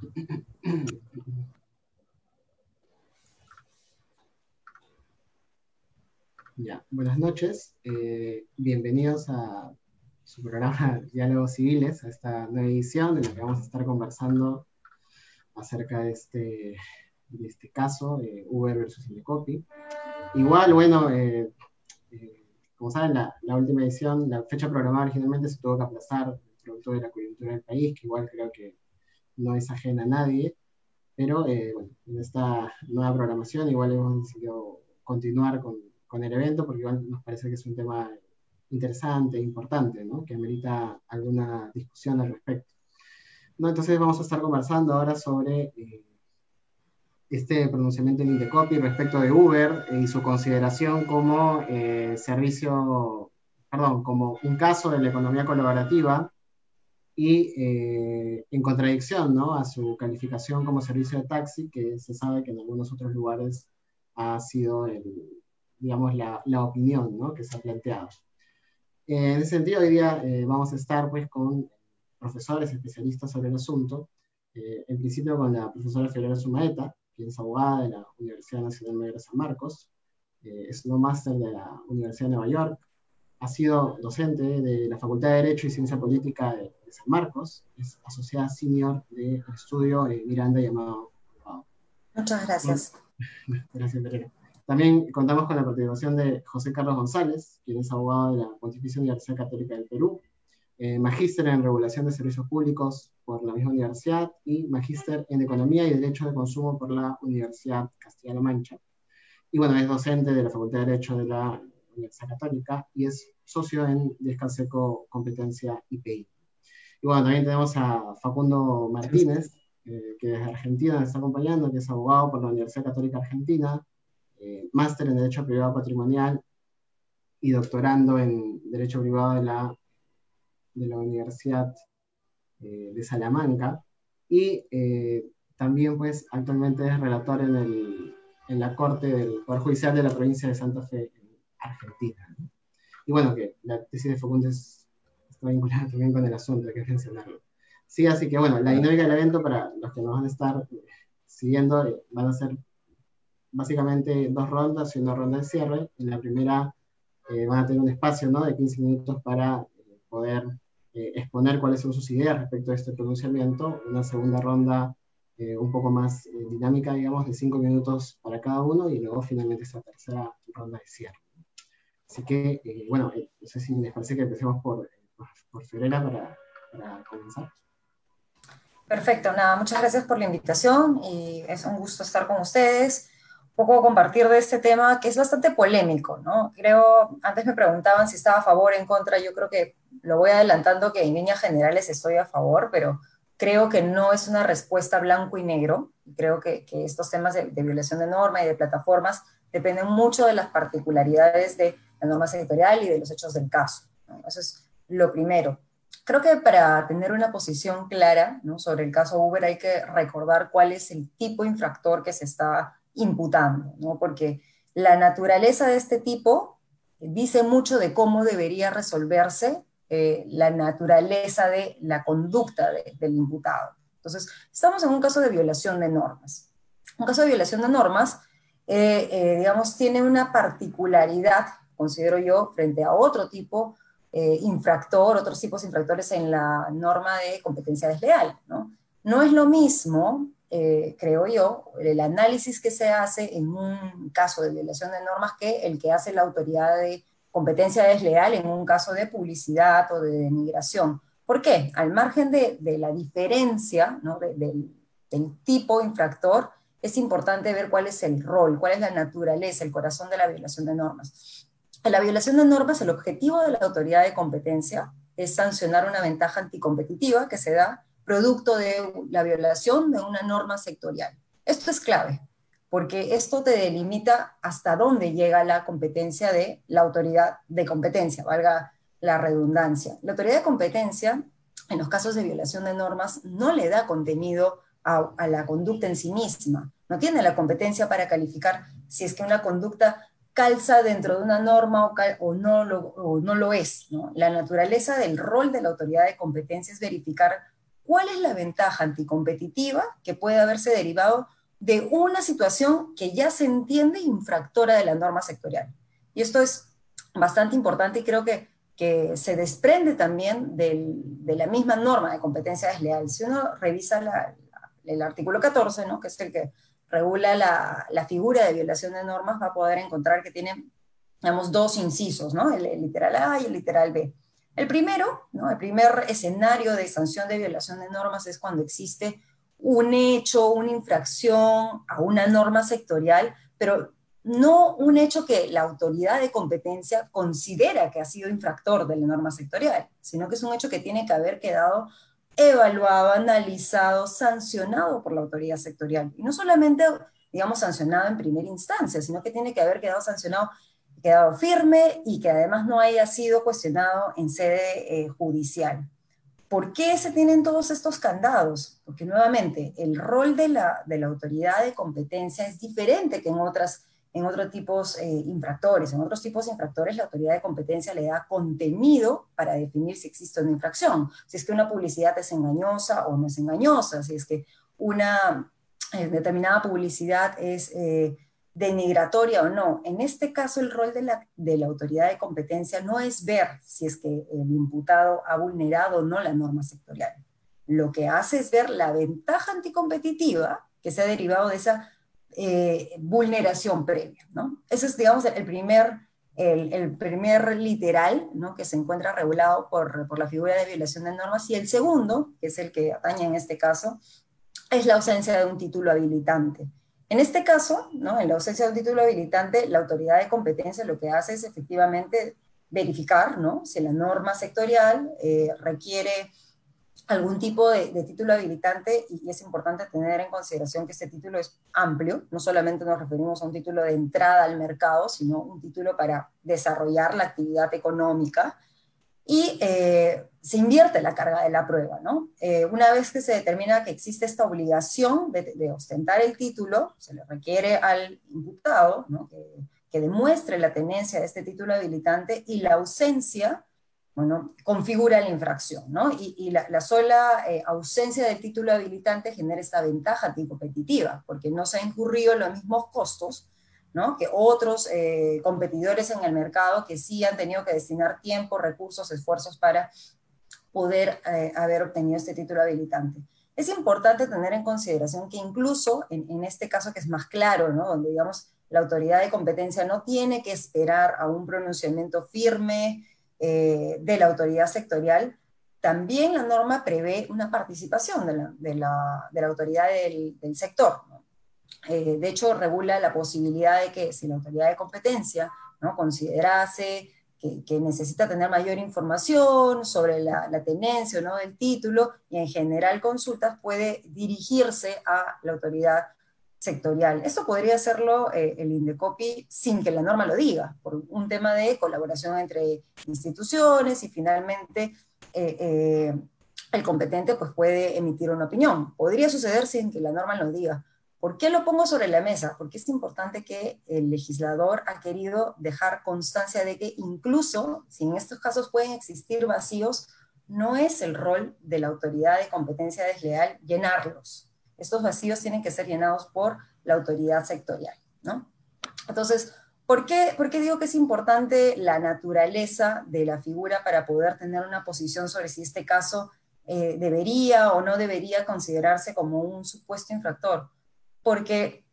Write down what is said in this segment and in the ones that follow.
Ya, buenas noches. Eh, bienvenidos a su programa Diálogos Civiles, a esta nueva edición en la que vamos a estar conversando acerca de este, de este caso, eh, Uber versus Indecopy. Igual, bueno, eh, como saben, la, la, última edición, la fecha programada originalmente se tuvo que aplazar producto de la coyuntura del país, que igual creo que no es ajena a nadie, pero bueno, en esta nueva programación igual hemos decidido continuar con, con el evento porque igual nos parece que es un tema interesante, importante, ¿no? que amerita alguna discusión al respecto. ¿No? Entonces vamos a estar conversando ahora sobre eh, este pronunciamiento en Indecopy respecto de Uber y su consideración como eh, servicio, perdón, como un caso de la economía colaborativa y eh, en contradicción ¿no? a su calificación como servicio de taxi, que se sabe que en algunos otros lugares ha sido, el, digamos, la, la opinión ¿no? que se ha planteado. en ese sentido, hoy día vamos a estar pues, con profesores especialistas sobre el asunto, eh, en principio con la profesora Fiorella Sumaeta, quien es abogada de la Universidad Nacional Mayor de San Marcos, eh, es no máster de la Universidad de Nueva York, ha sido docente de la Facultad de Derecho y Ciencia Política de, San Marcos, es asociada senior del estudio eh, Miranda llamado Muchas gracias. Gracias, Pereira. También contamos con la participación de José Carlos González, quien es abogado de la Pontificia Universidad Católica del Perú, eh, magíster en regulación de servicios públicos por la misma universidad y magíster en economía y derecho de consumo por la Universidad Castilla-La Mancha. Y bueno, es docente de la Facultad de Derecho de la Universidad Católica y es socio en Descanseco Competencia IPI. Y bueno, también tenemos a Facundo Martínez, eh, que desde Argentina nos está acompañando, que es abogado por la Universidad Católica Argentina, eh, máster en Derecho Privado Patrimonial y doctorando en Derecho Privado de la de la Universidad eh, de Salamanca y eh, también pues actualmente es relator en, el, en, la Corte del Poder Judicial de la provincia de Santa Fe, en Argentina. Y bueno, que la tesis de Fagundes está vinculada también con el asunto, hay que mencionarlo. Sí, así que bueno, la dinámica del evento para los que nos van a estar eh, siguiendo van a ser básicamente dos rondas y una ronda de cierre. En la primera van a tener un espacio ¿no? de 15 minutos para poder eh, exponer cuáles son sus ideas respecto a este pronunciamiento. Una segunda ronda eh, un poco más eh, dinámica, digamos, de cinco minutos para cada uno, y luego finalmente esta tercera ronda de cierre. Así que, bueno, no sé si les parece que empecemos por, por, para, comenzar. Perfecto, nada, muchas gracias por la invitación y es un gusto estar con ustedes poco compartir de este tema que es bastante polémico, ¿no? Creo, antes me preguntaban si estaba a favor o en contra, yo creo que lo voy adelantando que en líneas generales estoy a favor, pero creo que no es una respuesta blanco y negro. Creo que, que estos temas de, violación de norma y de plataformas dependen mucho de las particularidades de la norma sectorial y de los hechos del caso. ¿no? Eso es lo primero. Creo que para tener una posición clara ¿no? sobre el caso Uber hay que recordar cuál es el tipo infractor que se está imputando, ¿no? porque la naturaleza de este tipo dice mucho de cómo debería resolverse eh, la naturaleza de la conducta del imputado. Entonces, estamos en un caso de violación de normas. Un caso de violación de normas, eh, eh, digamos, tiene una particularidad, considero yo, frente a otro tipo infractor, otros tipos infractores en la norma de competencia desleal. No, no es lo mismo eh, creo yo, el análisis que se hace en un caso de violación de normas que el que hace la autoridad de competencia desleal en un caso de publicidad o de denigración. ¿Por qué? Al margen de, la diferencia ¿no? del, tipo infractor, es importante ver cuál es el rol, cuál es la naturaleza, el corazón de la violación de normas. En la violación de normas, el objetivo de la autoridad de competencia es sancionar una ventaja anticompetitiva que se da producto de la violación de una norma sectorial. Esto es clave, porque esto te delimita hasta dónde llega la competencia de la autoridad de competencia, valga la redundancia. La autoridad de competencia, en los casos de violación de normas, no le da contenido a, la conducta en sí misma, no tiene la competencia para calificar si es que una conducta calza dentro de una norma o, no, lo, o no lo es. ¿no? La naturaleza del rol de la autoridad de competencia es verificar cuál es la ventaja anticompetitiva que puede haberse derivado de una situación que ya se entiende infractora de la norma sectorial. Y esto es bastante importante y creo que, que se desprende también de la misma norma de competencia desleal. Si uno revisa el artículo 14, ¿no? que es el que regula la, la, figura de violación de normas, va a poder encontrar que tiene, digamos, dos incisos, ¿no? el, el literal A y el literal B. El primero, ¿no? el primer escenario de sanción de violación de normas es cuando existe un hecho, una infracción a una norma sectorial, pero no un hecho que la autoridad de competencia considera que ha sido infractor de la norma sectorial, sino que es un hecho que tiene que haber quedado evaluado, analizado, sancionado por la autoridad sectorial. Y no solamente, digamos, sancionado en primera instancia, sino que tiene que haber quedado sancionado, quedado firme y que además no haya sido cuestionado en sede eh, judicial. ¿Por qué se tienen todos estos candados? Porque nuevamente, el rol de la, de la autoridad de competencia es diferente que en otras en otros tipos eh, infractores. En otros tipos de infractores la autoridad de competencia le da contenido para definir si existe una infracción, si es que una publicidad es engañosa o no es engañosa, si es que una eh, determinada publicidad es eh, denigratoria o no. En este caso el rol de la, de la autoridad de competencia no es ver si es que el imputado ha vulnerado o no la norma sectorial. Lo que hace es ver la ventaja anticompetitiva que se ha derivado de esa eh, vulneración previa. ¿no? Ese es, digamos, el primer, el, primer literal ¿no? que se encuentra regulado por, por, la figura de violación de normas. Y el segundo, que es el que atañe en este caso, es la ausencia de un título habilitante. En este caso, ¿no? en la ausencia de un título habilitante, la autoridad de competencia lo que hace es efectivamente verificar ¿no? si la norma sectorial eh, requiere algún tipo de, título habilitante y, es importante tener en consideración que este título es amplio, no solamente nos referimos a un título de entrada al mercado, sino un título para desarrollar la actividad económica y eh, se invierte la carga de la prueba. ¿no? Eh, una vez que se determina que existe esta obligación de, ostentar el título, se le requiere al imputado que, que demuestre la tenencia de este título habilitante y la ausencia bueno, configura la infracción, ¿no? Y, la, sola eh, ausencia del título habilitante genera esta ventaja anticompetitiva, porque no se han incurrido los mismos costos, ¿no? Que otros eh, competidores en el mercado que sí han tenido que destinar tiempo, recursos, esfuerzos para poder eh, haber obtenido este título habilitante. Es importante tener en consideración que incluso en, en este caso que es más claro, ¿no? Donde digamos la autoridad de competencia no tiene que esperar a un pronunciamiento firme, eh, de la autoridad sectorial, también la norma prevé una participación de la, autoridad del, sector. Eh, de hecho, regula la posibilidad de que si la autoridad de competencia ¿no? considerase que, necesita tener mayor información sobre la, tenencia o no del título y en general consultas, puede dirigirse a la autoridad sectorial. Esto podría hacerlo eh, el INDECOPI sin que la norma lo diga, por un tema de colaboración entre instituciones y finalmente eh, eh, el competente pues, puede emitir una opinión. Podría suceder sin que la norma lo diga. ¿Por qué lo pongo sobre la mesa? Porque es importante que el legislador ha querido dejar constancia de que incluso si en estos casos pueden existir vacíos, no es el rol de la autoridad de competencia desleal llenarlos estos vacíos tienen que ser llenados por la autoridad sectorial, ¿no? Entonces, ¿por qué, ¿por qué digo que es importante la naturaleza de la figura para poder tener una posición sobre si este caso eh, debería o no debería considerarse como un supuesto infractor? Porque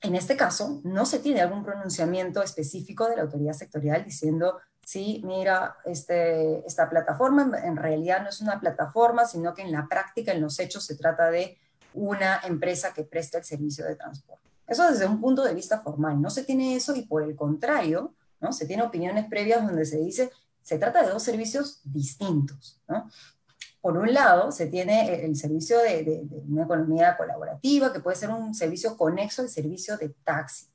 en este caso no se tiene algún pronunciamiento específico de la autoridad sectorial diciendo, sí, mira, este, esta plataforma en realidad no es una plataforma, sino que en la práctica, en los hechos, se trata de una empresa que presta el servicio de transporte. Eso desde un punto de vista formal. No se tiene eso y por el contrario, ¿no? se tiene opiniones previas donde se dice, se trata de dos servicios distintos. ¿no? Por un lado, se tiene el servicio de, una economía colaborativa, que puede ser un servicio conexo al servicio de taxi.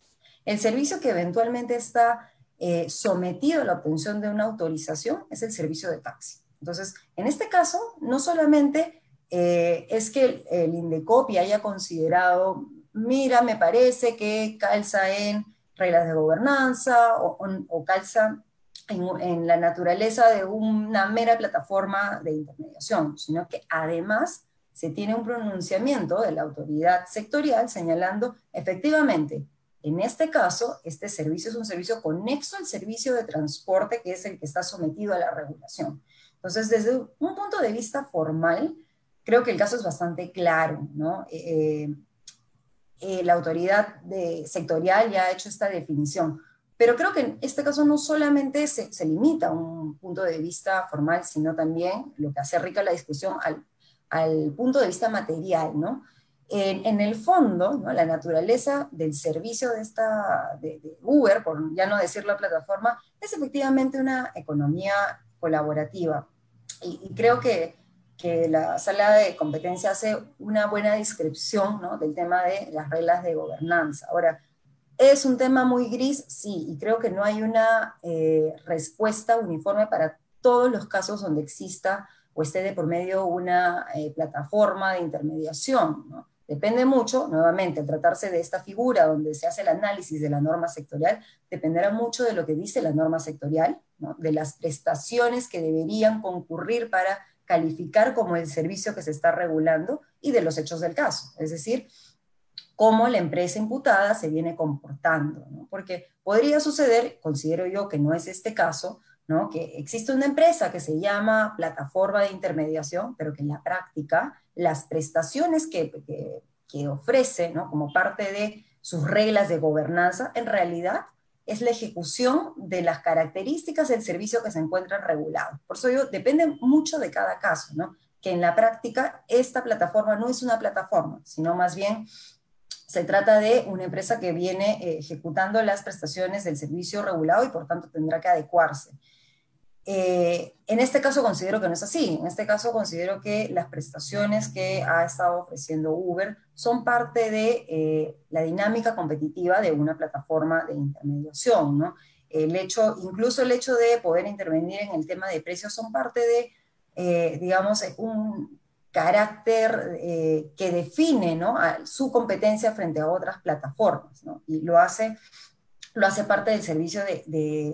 El servicio que eventualmente está eh, sometido a la obtención de una autorización es el servicio de taxi. Entonces, en este caso, no solamente eh, es que el, INDECOPI haya considerado, mira, me parece que calza en reglas de gobernanza o, calza en, la naturaleza de una mera plataforma de intermediación, sino que además se tiene un pronunciamiento de la autoridad sectorial señalando efectivamente, en este caso, este servicio es un servicio conexo al servicio de transporte que es el que está sometido a la regulación. Entonces, desde un punto de vista formal, creo que el caso es bastante claro, ¿no? Eh, eh, la autoridad de, sectorial ya ha hecho esta definición. Pero creo que en este caso no solamente se, se, limita a un punto de vista formal, sino también lo que hace rica la discusión al, al punto de vista material, ¿no? En, en el fondo, ¿no? la naturaleza del servicio de, esta, de, de, Uber, por ya no decir la plataforma, es efectivamente una economía colaborativa. Y, y creo que que la sala de competencia hace una buena descripción ¿no? del tema de las reglas de gobernanza. Ahora, ¿es un tema muy gris? Sí, y creo que no hay una eh, respuesta uniforme para todos los casos donde exista o esté de por medio una eh, plataforma de intermediación. ¿no? Depende mucho, nuevamente, al tratarse de esta figura donde se hace el análisis de la norma sectorial, dependerá mucho de lo que dice la norma sectorial, ¿no? de las prestaciones que deberían concurrir para calificar como el servicio que se está regulando y de los hechos del caso, es decir, cómo la empresa imputada se viene comportando, ¿no? porque podría suceder, considero yo que no es este caso, que existe una empresa que se llama plataforma de intermediación, pero que en la práctica las prestaciones que, ofrece como parte de sus reglas de gobernanza, en realidad es la ejecución de las características del servicio que se encuentran regulados. Por eso yo, depende mucho de cada caso, ¿no? Que en la práctica esta plataforma no es una plataforma, sino más bien se trata de una empresa que viene eh, ejecutando las prestaciones del servicio regulado y por tanto tendrá que adecuarse. Eh, en este caso considero que no es así. En este caso considero que las prestaciones que ha estado ofreciendo Uber son parte de eh, la dinámica competitiva de una plataforma de intermediación. El hecho, incluso el hecho de poder intervenir en el tema de precios son parte de, eh, digamos, un carácter que define su competencia frente a otras plataformas. Y lo hace lo hace parte del servicio de,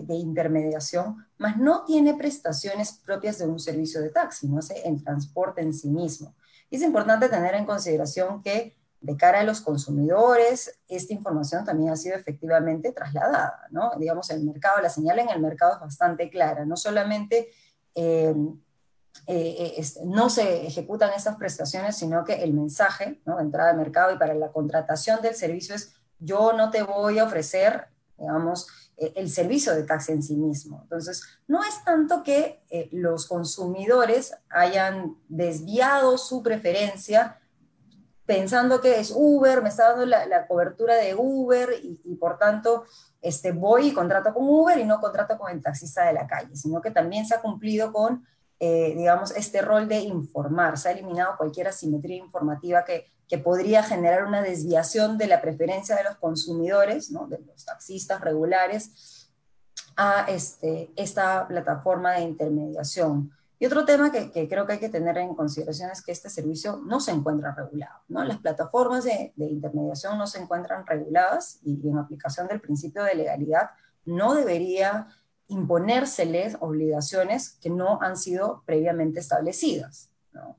de, intermediación, mas no tiene prestaciones propias de un servicio de taxi, no hace el transporte en sí mismo. Es importante tener en consideración que de cara a los consumidores, esta información también ha sido efectivamente trasladada, ¿no? Digamos, el mercado, la señal en el mercado es bastante clara, no solamente eh, eh, no se ejecutan estas prestaciones, sino que el mensaje, ¿no? De entrada al mercado y para la contratación del servicio es yo no te voy a ofrecer digamos, eh, el servicio de taxi en sí mismo. Entonces, no es tanto que eh, los consumidores hayan desviado su preferencia pensando que es Uber, me está dando la, cobertura de Uber y, y, por tanto este, voy y contrato con Uber y no contrato con el taxista de la calle, sino que también se ha cumplido con, eh, digamos, este rol de informar, se ha eliminado cualquier asimetría informativa que que podría generar una desviación de la preferencia de los consumidores, ¿no? de los taxistas regulares, a este, esta plataforma de intermediación. Y otro tema que, que, creo que hay que tener en consideración es que este servicio no se encuentra regulado. ¿no? Las plataformas de, de intermediación no se encuentran reguladas y, y en aplicación del principio de legalidad no debería imponérseles obligaciones que no han sido previamente establecidas. ¿no?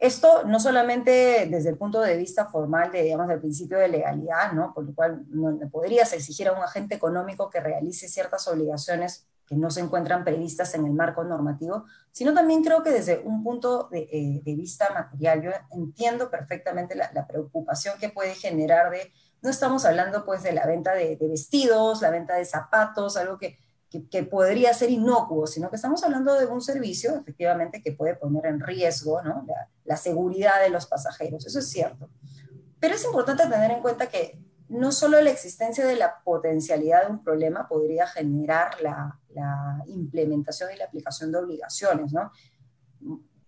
Esto no solamente desde el punto de vista formal, de, digamos, del principio de legalidad, ¿no? por lo cual no, podrías exigir a un agente económico que realice ciertas obligaciones que no se encuentran previstas en el marco normativo, sino también creo que desde un punto de, eh, vista material, yo entiendo perfectamente la, preocupación que puede generar de, no estamos hablando pues de la venta de vestidos, la venta de zapatos, algo que que, podría ser inocuo, sino que estamos hablando de un servicio efectivamente que puede poner en riesgo ¿no? la, la, seguridad de los pasajeros, eso es cierto. Pero es importante tener en cuenta que no solo la existencia de la potencialidad de un problema podría generar la, la implementación y la aplicación de obligaciones, ¿no?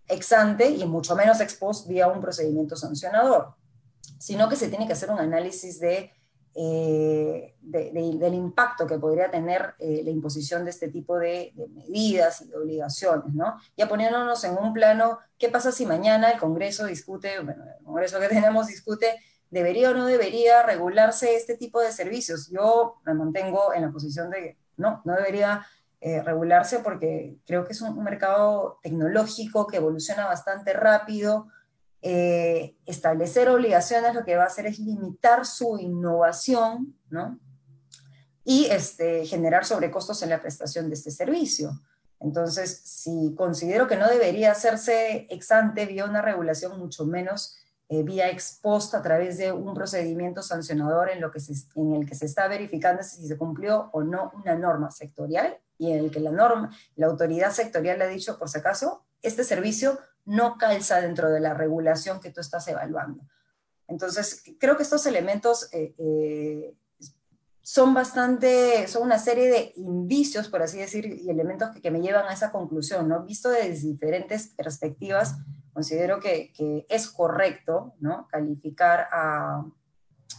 ex ante y mucho menos ex post vía un procedimiento sancionador, sino que se tiene que hacer un análisis de eh, de, de, del impacto que podría tener eh, la imposición de este tipo de, medidas y de obligaciones, ¿no? Ya poniéndonos en un plano, ¿qué pasa si mañana el Congreso discute, bueno, el Congreso que tenemos discute, ¿debería o no debería regularse este tipo de servicios? Yo me mantengo en la posición de que no, no debería eh, regularse porque creo que es un mercado tecnológico que evoluciona bastante rápido, eh, establecer obligaciones lo que va a hacer es limitar su innovación, ¿no? Y este, generar sobrecostos en la prestación de este servicio. Entonces, si considero que no debería hacerse ex ante vía una regulación, mucho menos eh, vía exposta a través de un procedimiento sancionador en, lo que en el que se está verificando si se cumplió o no una norma sectorial y en el que la norma, la autoridad sectorial le ha dicho, por si acaso, este servicio no calza dentro de la regulación que tú estás evaluando. Entonces, creo que estos elementos eh, eh, son bastante, son una serie de indicios, por así decir, y elementos que, me llevan a esa conclusión, ¿no? Visto desde diferentes perspectivas, considero que, es correcto, ¿no? Calificar a,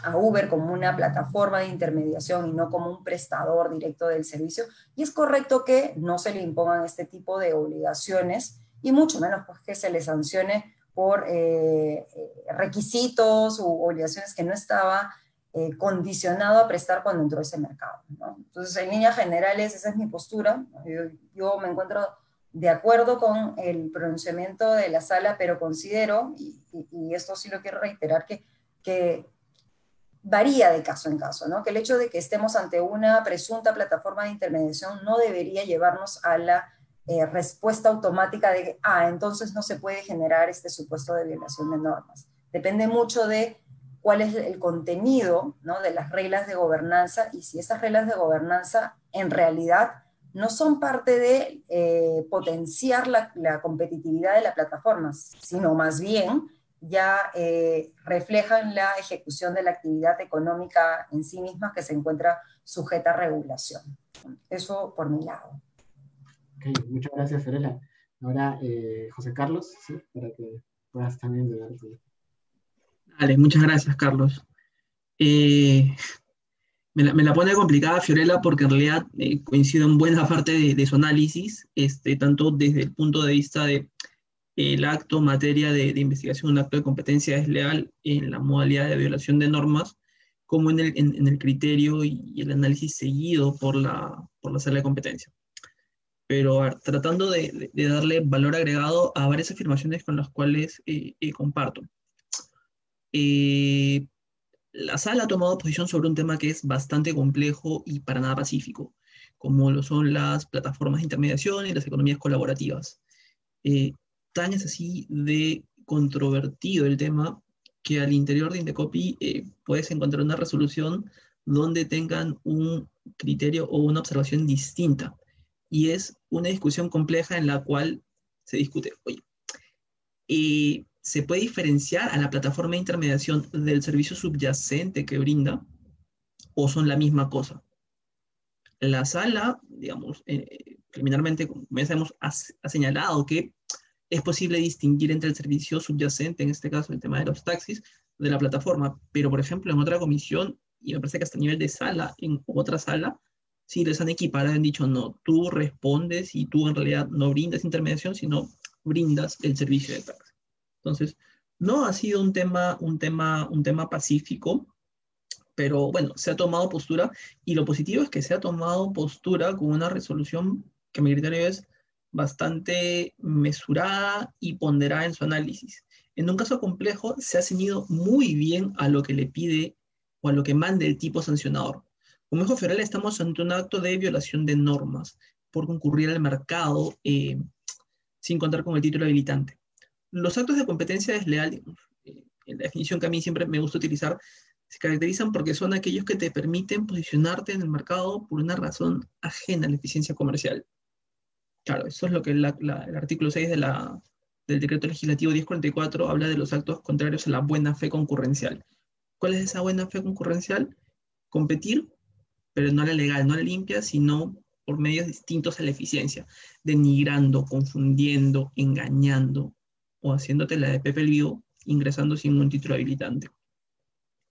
a Uber como una plataforma de intermediación y no como un prestador directo del servicio, y es correcto que no se le impongan este tipo de obligaciones y mucho menos pues, que se le sancione por eh, eh, requisitos u obligaciones que no estaba eh, condicionado a prestar cuando entró ese mercado. Entonces, en líneas generales, esa es mi postura. Yo, me encuentro de acuerdo con el pronunciamiento de la sala, pero considero, y, esto sí lo quiero reiterar, que, que varía de caso en caso, ¿no? que el hecho de que estemos ante una presunta plataforma de intermediación no debería llevarnos a la eh, respuesta automática de, ah, entonces no se puede generar este supuesto de violación de normas. Depende mucho de cuál es el contenido ¿no? de las reglas de gobernanza y si esas reglas de gobernanza en realidad no son parte de eh, potenciar la, competitividad de la plataforma, sino más bien ya eh, reflejan la ejecución de la actividad económica en sí misma que se encuentra sujeta a regulación. Eso por mi lado muchas gracias, Ferela. Ahora, eh, José Carlos, para que puedas también dar Vale, muchas gracias, Carlos. Eh, me, la, pone complicada Fiorella porque en realidad eh, coincido en buena parte de, su análisis, este, tanto desde el punto de vista de el acto materia de, investigación, un acto de competencia desleal en la modalidad de violación de normas, como en el, en, el criterio y, el análisis seguido por la, por la sala de competencia pero tratando de, darle valor agregado a varias afirmaciones con las cuales eh, eh, comparto. Eh, la sala ha tomado posición sobre un tema que es bastante complejo y para nada pacífico, como lo son las plataformas de intermediación y las economías colaborativas. tan es así de controvertido el tema que al interior de Indecopy puedes encontrar una resolución donde tengan un criterio o una observación distinta y es una discusión compleja en la cual se discute, oye, y ¿se puede diferenciar a la plataforma de intermediación del servicio subyacente que brinda o son la misma cosa? La sala, digamos, eh, preliminarmente, como ya sabemos, ha, señalado que es posible distinguir entre el servicio subyacente, en este caso el tema de los taxis, de la plataforma, pero por ejemplo en otra comisión, y me parece que hasta a nivel de sala, en otra sala, si les han equiparado, han dicho, no, tú respondes y tú en realidad no brindas intermediación, sino brindas el servicio de taxi. Entonces, no ha sido un tema, un tema, un tema pacífico, pero bueno, se ha tomado postura y lo positivo es que se ha tomado postura con una resolución que a mi criterio es bastante mesurada y ponderada en su análisis. En un caso complejo se ha ceñido muy bien a lo que le pide o a lo que manda el tipo sancionador. Como dijo Federal, estamos ante un acto de violación de normas por concurrir al mercado eh, sin contar con el título habilitante. Los actos de competencia desleal, eh, la definición que a mí siempre me gusta utilizar, se caracterizan porque son aquellos que te permiten posicionarte en el mercado por una razón ajena a la eficiencia comercial. Claro, eso es lo que el artículo 6 de la, del decreto legislativo 1044 habla de los actos contrarios a la buena fe concurrencial. ¿Cuál es esa buena fe concurrencial? Competir pero no la legal, no la limpia, sino por medios distintos a la eficiencia, denigrando, confundiendo, engañando o haciéndote la de Pepe Vivo ingresando sin un título habilitante.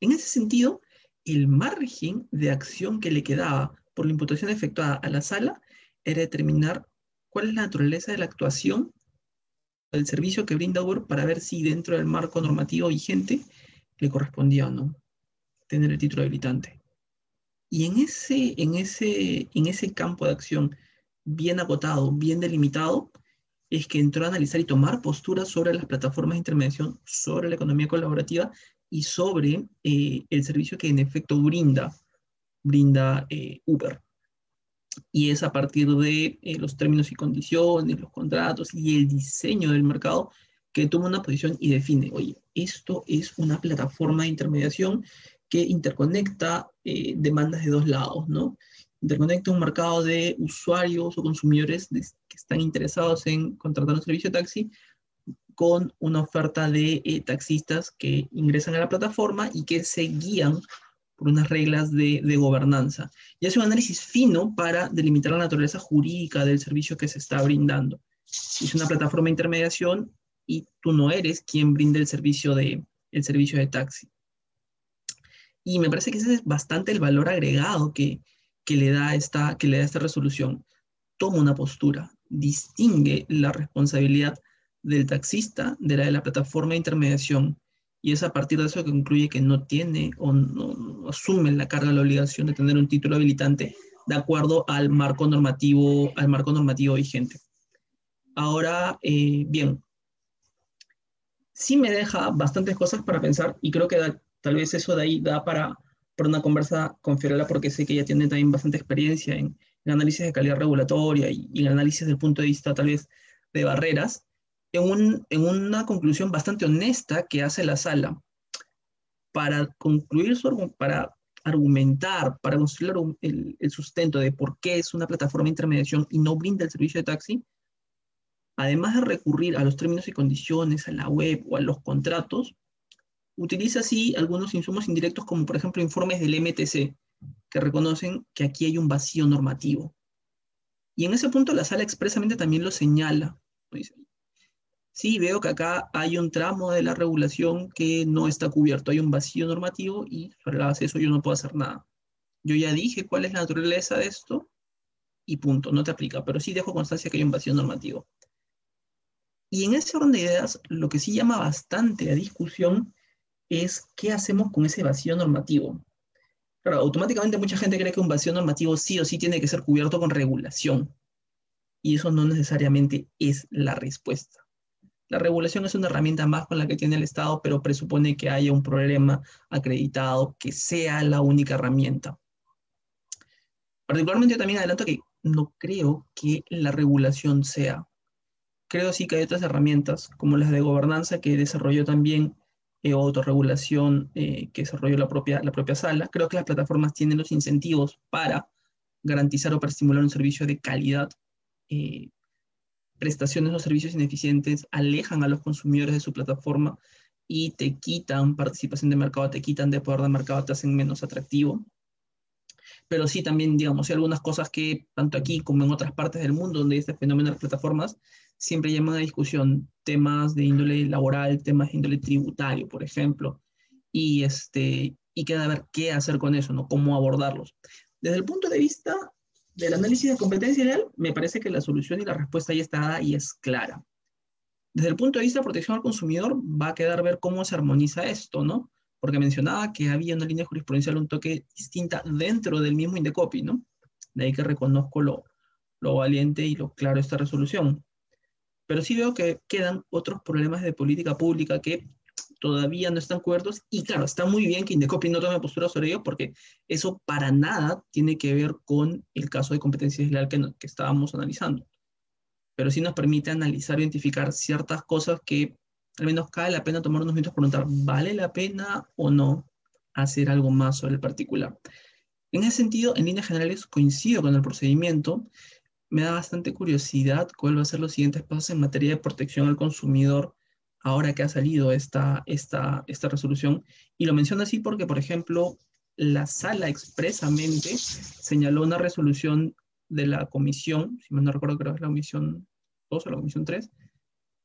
En ese sentido, el margen de acción que le quedaba por la imputación efectuada a la sala era determinar cuál es la naturaleza de la actuación del servicio que brinda Uber para ver si dentro del marco normativo vigente le correspondía o no tener el título habilitante. Y en ese, en ese, en ese campo de acción bien acotado, bien delimitado, es que entró a analizar y tomar posturas sobre las plataformas de intermediación, sobre la economía colaborativa y sobre eh, el servicio que en efecto brinda, brinda eh, Uber. Y es a partir de eh, los términos y condiciones, los contratos y el diseño del mercado que toma una posición y define, oye, esto es una plataforma de intermediación que interconecta demandas de dos lados, ¿no? interconecta un mercado de usuarios o consumidores que están interesados en contratar un servicio de taxi con una oferta de eh, taxistas que ingresan a la plataforma y que se guían por unas reglas de, gobernanza. Y hace un análisis fino para delimitar la naturaleza jurídica del servicio que se está brindando. Es una plataforma de intermediación y tú no eres quien brinde el servicio de, el servicio de taxi. Y me parece que ese es bastante el valor agregado que, que le da esta, que le da esta resolución toma una postura, distingue la responsabilidad del taxista de la de la plataforma de intermediación y es a partir de eso que concluye que no tiene o no, asume la carga, la obligación de tener un título habilitante de acuerdo al marco normativo, al marco normativo vigente. Ahora, eh, bien, sí me deja bastantes cosas para pensar y creo que tal vez eso de ahí da para por una conversa con Fiorella porque sé que ella tiene también bastante experiencia en, el análisis de calidad regulatoria y, en el análisis del punto de vista tal vez de barreras, en, un, en una conclusión bastante honesta que hace la sala. Para concluir su para argumentar, para construir el, el, sustento de por qué es una plataforma de intermediación y no brinda el servicio de taxi, además de recurrir a los términos y condiciones, a la web o a los contratos, Utiliza así algunos insumos indirectos como por ejemplo informes del MTC, que reconocen que aquí hay un vacío normativo. Y en ese punto la sala expresamente también lo señala. sí, veo que acá hay un tramo de la regulación que no está cubierto, hay un vacío normativo y sobre la base de eso yo no puedo hacer nada. Yo ya dije cuál es la naturaleza de esto y punto, no te aplica, pero sí dejo constancia que hay un vacío normativo. Y en ese orden de ideas, lo que sí llama bastante a discusión es qué hacemos con ese vacío normativo. Claro, automáticamente mucha gente cree que un vacío normativo sí o sí tiene que ser cubierto con regulación. Y eso no necesariamente es la respuesta. La regulación es una herramienta más con la que tiene el Estado, pero presupone que haya un problema acreditado que sea la única herramienta. Particularmente yo también adelanto que no creo que la regulación sea. Creo sí que hay otras herramientas, como las de gobernanza que desarrolló también eh, autorregulación eh, que desarrolló la propia, la propia sala. Creo que las plataformas tienen los incentivos para garantizar o para estimular un servicio de calidad. Eh, prestaciones o servicios ineficientes alejan a los consumidores de su plataforma y te quitan participación de mercado, te quitan de poder de mercado, te hacen menos atractivo. Pero sí también, digamos, hay algunas cosas que tanto aquí como en otras partes del mundo donde este fenómeno de las plataformas siempre llaman a discusión temas de índole laboral, temas de índole tributario, por ejemplo, y, este, y queda ver qué hacer con eso, ¿no? Cómo abordarlos. Desde el punto de vista del análisis de competencia legal, me parece que la solución y la respuesta ya está dada y es clara. Desde el punto de vista de protección al consumidor, va a quedar ver cómo se armoniza esto, ¿no? Porque mencionaba que había una línea jurisprudencial un toque distinta dentro del mismo Indecopi, ¿no? De ahí que reconozco lo, lo valiente y lo claro de esta resolución. Pero sí veo que quedan otros problemas de política pública que todavía no están cubiertos. Y claro, está muy bien que Indecopi no tome postura sobre ello porque eso para nada tiene que ver con el caso de competencia desleal que, que estábamos analizando. Pero sí nos permite analizar, identificar ciertas cosas que al menos cae la pena tomar unos minutos para preguntar, ¿vale la pena o no hacer algo más sobre el particular? En ese sentido, en líneas generales, coincido con el procedimiento me da bastante curiosidad cuál va a ser los siguientes pasos en materia de protección al consumidor ahora que ha salido esta, esta, esta resolución. Y lo menciono así porque, por ejemplo, la sala expresamente señaló una resolución de la comisión, si mal no recuerdo, creo que es la comisión 2 o la comisión 3,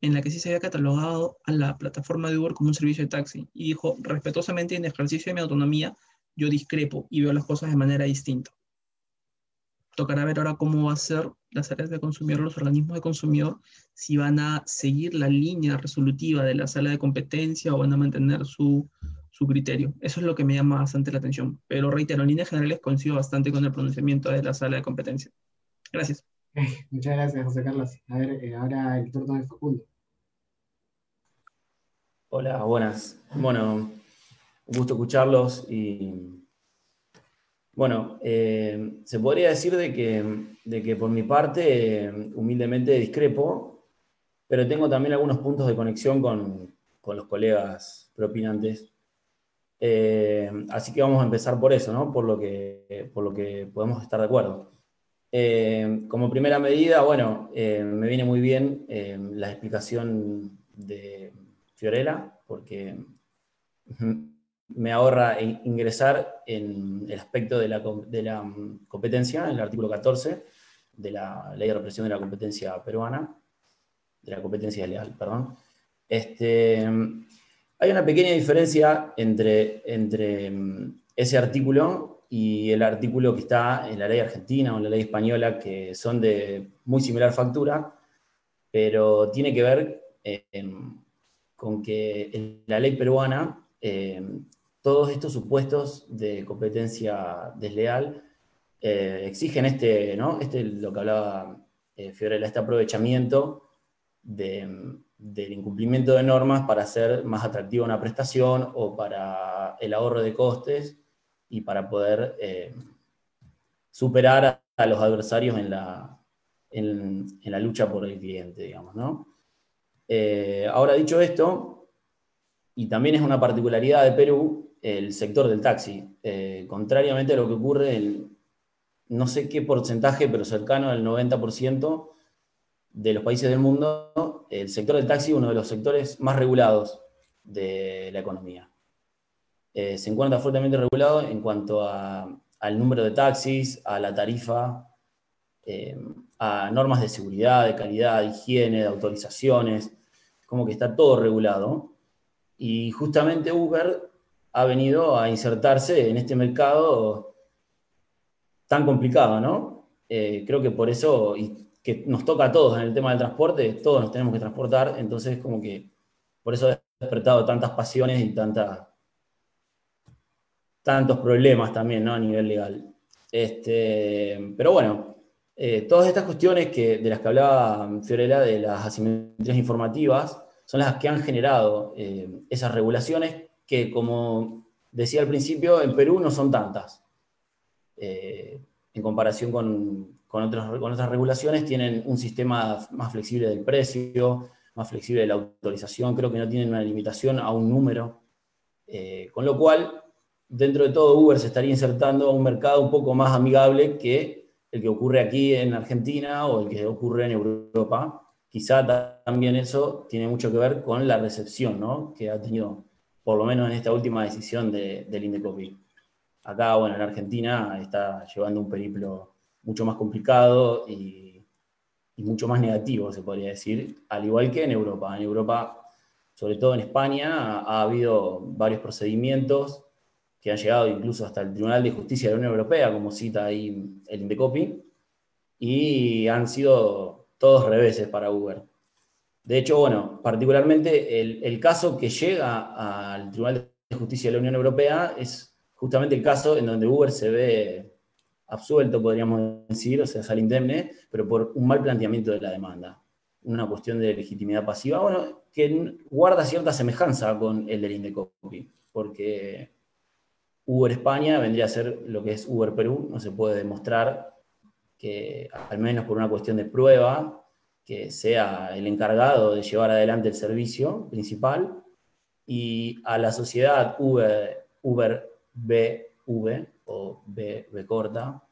en la que sí se había catalogado a la plataforma de Uber como un servicio de taxi. Y dijo, respetuosamente, en ejercicio de mi autonomía, yo discrepo y veo las cosas de manera distinta tocará ver ahora cómo va a ser las áreas de consumidor, los organismos de consumidor, si van a seguir la línea resolutiva de la sala de competencia o van a mantener su, su criterio. Eso es lo que me llama bastante la atención. Pero reitero, en líneas generales coincido bastante con el pronunciamiento de la sala de competencia. Gracias. Muchas gracias, José Carlos. A ver, eh, ahora el turno de Facundo. Hola, buenas. Bueno, un gusto escucharlos y bueno, eh, se podría decir de que, de que por mi parte, eh, humildemente discrepo, pero tengo también algunos puntos de conexión con, con los colegas propinantes. Eh, así que vamos a empezar por eso, ¿no? Por lo que, por lo que podemos estar de acuerdo. como primera medida, bueno, me viene muy bien la explicación de Fiorella, porque me ahorra ingresar en el aspecto de la, mm, competencia, en el artículo 14 de la Ley de Represión de la Competencia Peruana, de la competencia leal, perdón. Este, hay una pequeña diferencia entre, entre mm, ese artículo y el artículo que está en la ley argentina o en la ley española, que son de muy similar factura, pero tiene que ver eh, con que la ley peruana eh, todos estos supuestos de competencia desleal eh, exigen este, ¿no? Este, lo que hablaba eh, Fiorella, este aprovechamiento del incumplimiento de normas para hacer más atractiva una prestación o para el ahorro de costes y para poder eh, superar a, los adversarios en la, en, la lucha por el cliente, digamos, ¿no? ahora dicho esto, y también es una particularidad de Perú, el sector del taxi. Eh, contrariamente a lo que ocurre, en no sé qué porcentaje, pero cercano al 90% de los países del mundo, el sector del taxi es uno de los sectores más regulados de la economía. Eh, se encuentra fuertemente regulado en cuanto al número de taxis, a la tarifa, eh, a normas de seguridad, de calidad, de higiene, de autorizaciones, como que está todo regulado. Y justamente Uber ha venido a insertarse en este mercado tan complicado, ¿no? Eh, creo que por eso, y que nos toca a todos en el tema del transporte, todos nos tenemos que transportar, entonces como que por eso ha despertado tantas pasiones y tantas tantos problemas también, ¿no? A nivel legal. Este, pero bueno, eh, todas estas cuestiones que, de las que hablaba Fiorella, de las asimetrías informativas, son las que han generado eh, esas regulaciones que, como decía al principio, en Perú no son tantas. Eh, en comparación con, con, otras regulaciones, tienen un sistema más flexible del precio, más flexible de la autorización, creo que no tienen una limitación a un número. Eh, con lo cual, dentro de todo, Uber se estaría insertando a un mercado un poco más amigable que el que ocurre aquí en Argentina o el que ocurre en Europa. Quizá también eso tiene mucho que ver con la recepción ¿no? que ha tenido por lo menos en esta última decisión de, del Indecopi. Acá, bueno, en Argentina está llevando un periplo mucho más complicado y, mucho más negativo, se podría decir, al igual que en Europa. En Europa, sobre todo en España, ha, habido varios procedimientos que han llegado incluso hasta el Tribunal de Justicia de la Unión Europea, como cita ahí el Indecopi, y han sido todos reveses para Uber. De hecho, bueno, particularmente el, caso que llega al Tribunal de Justicia de la Unión Europea es justamente el caso en donde Uber se ve absuelto, podríamos decir, o sea, sale indemne, pero por un mal planteamiento de la demanda. Una cuestión de legitimidad pasiva, bueno, que guarda cierta semejanza con el del Indecopi, porque Uber España vendría a ser lo que es Uber Perú, no se puede demostrar que, al menos por una cuestión de prueba, que sea el encargado de llevar adelante el servicio principal, y a la sociedad Uber, Uber BV o B, corta,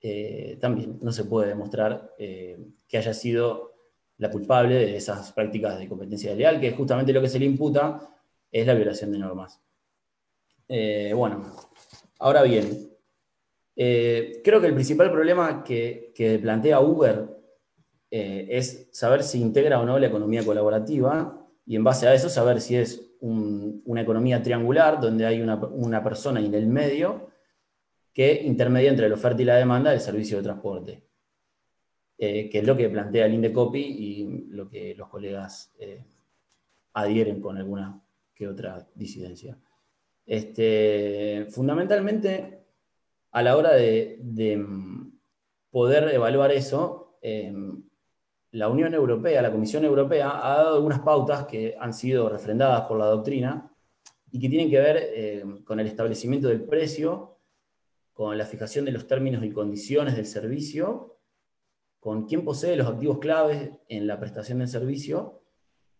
eh, también no se puede demostrar eh, que haya sido la culpable de esas prácticas de competencia leal, que justamente lo que se le imputa es la violación de normas. Eh, bueno, ahora bien, creo que el principal problema que plantea Uber eh, es saber si integra o no la economía colaborativa y en base a eso saber si es una economía triangular donde hay una, persona en el medio que intermedia entre la oferta y la demanda del servicio de transporte, eh, que es lo que plantea el Indecopi y lo que los colegas eh, adhieren con alguna que otra disidencia. Este, fundamentalmente, a la hora de, de poder evaluar eso, la Unión Europea, la Comisión Europea, ha dado algunas pautas que han sido refrendadas por la doctrina y que tienen que ver em, con el establecimiento del precio, con la fijación de los términos y condiciones del servicio, con quién posee los activos claves en la prestación del servicio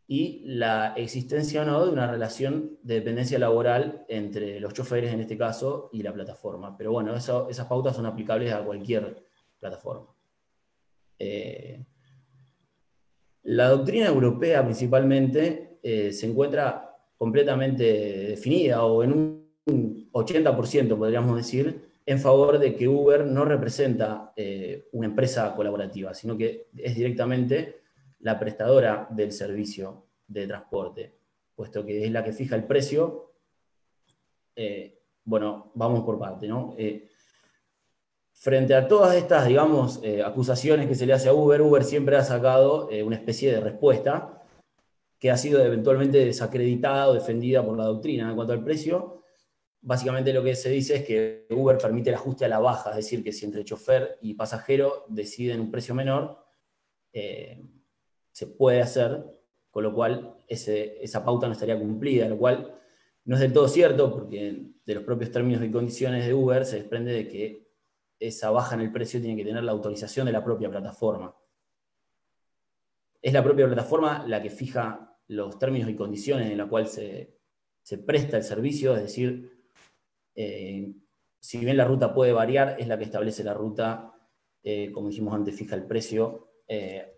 y la existencia o no de una relación de dependencia laboral entre los choferes en este caso y la plataforma. Pero bueno, esas pautas son aplicables a cualquier plataforma. Eh, la doctrina europea principalmente eh, se encuentra completamente definida o en un 80% podríamos decir en favor de que Uber no representa eh, una empresa colaborativa, sino que es directamente la prestadora del servicio de transporte, puesto que es la que fija el precio. Eh, bueno, vamos por parte, ¿no? Frente a todas estas, digamos, eh, acusaciones que se le hace a Uber, Uber siempre ha sacado una especie de respuesta que ha sido eventualmente desacreditada o defendida por la doctrina en cuanto al precio. Básicamente lo que se dice es que Uber permite el ajuste a la baja, es decir, que si entre chofer y pasajero deciden un precio menor, se puede hacer, con lo cual esa pauta no estaría cumplida, lo cual no es del todo cierto, porque de los propios términos y condiciones de Uber se desprende de que esa baja en el precio tiene que tener la autorización de la propia plataforma. Es la propia plataforma la que fija los términos y condiciones en la cual se, presta el servicio, es decir, eh, si bien la ruta puede variar, es la que establece la ruta, eh, como dijimos antes, fija el precio. Eh,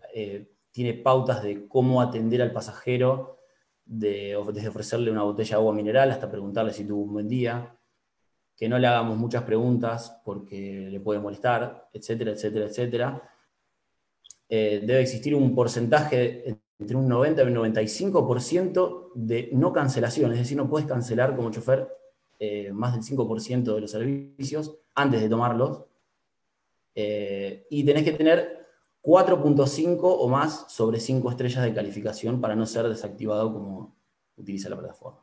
tiene pautas de cómo atender al pasajero, desde ofrecerle una botella de agua mineral hasta preguntarle si tuvo un buen día, que no le hagamos muchas preguntas porque le puede molestar, etcétera, etcétera, etcétera. Eh, debe existir un porcentaje entre un 90 y un 95% de no cancelación, es decir, no puedes cancelar como chofer eh, más del 5% de los servicios antes de tomarlos. Eh, y tenés que tener 4.5 o más sobre 5 estrellas de calificación para no ser desactivado como utiliza la plataforma.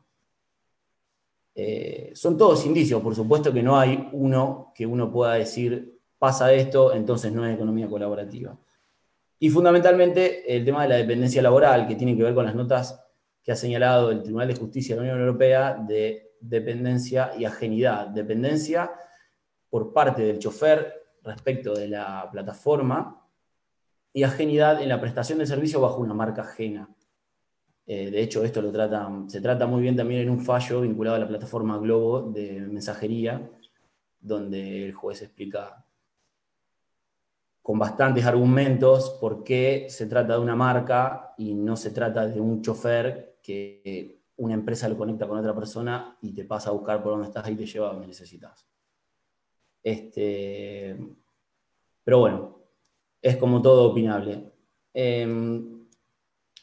Eh, son todos indicios, por supuesto que no hay uno que uno pueda decir pasa esto, entonces no es economía colaborativa. Y fundamentalmente el tema de la dependencia laboral, que tiene que ver con las notas que ha señalado el Tribunal de Justicia de la Unión Europea de dependencia y ajenidad. Dependencia por parte del chofer respecto de la plataforma y ajenidad en la prestación del servicio bajo una marca ajena. Eh, de hecho, esto lo trata, se trata muy bien también en un fallo vinculado a la plataforma Globo de mensajería, donde el juez explica con bastantes argumentos por qué se trata de una marca y no se trata de un chofer que una empresa lo conecta con otra persona y te pasa a buscar por donde estás y te lleva donde necesitas. Este, pero bueno, es como todo opinable. Em,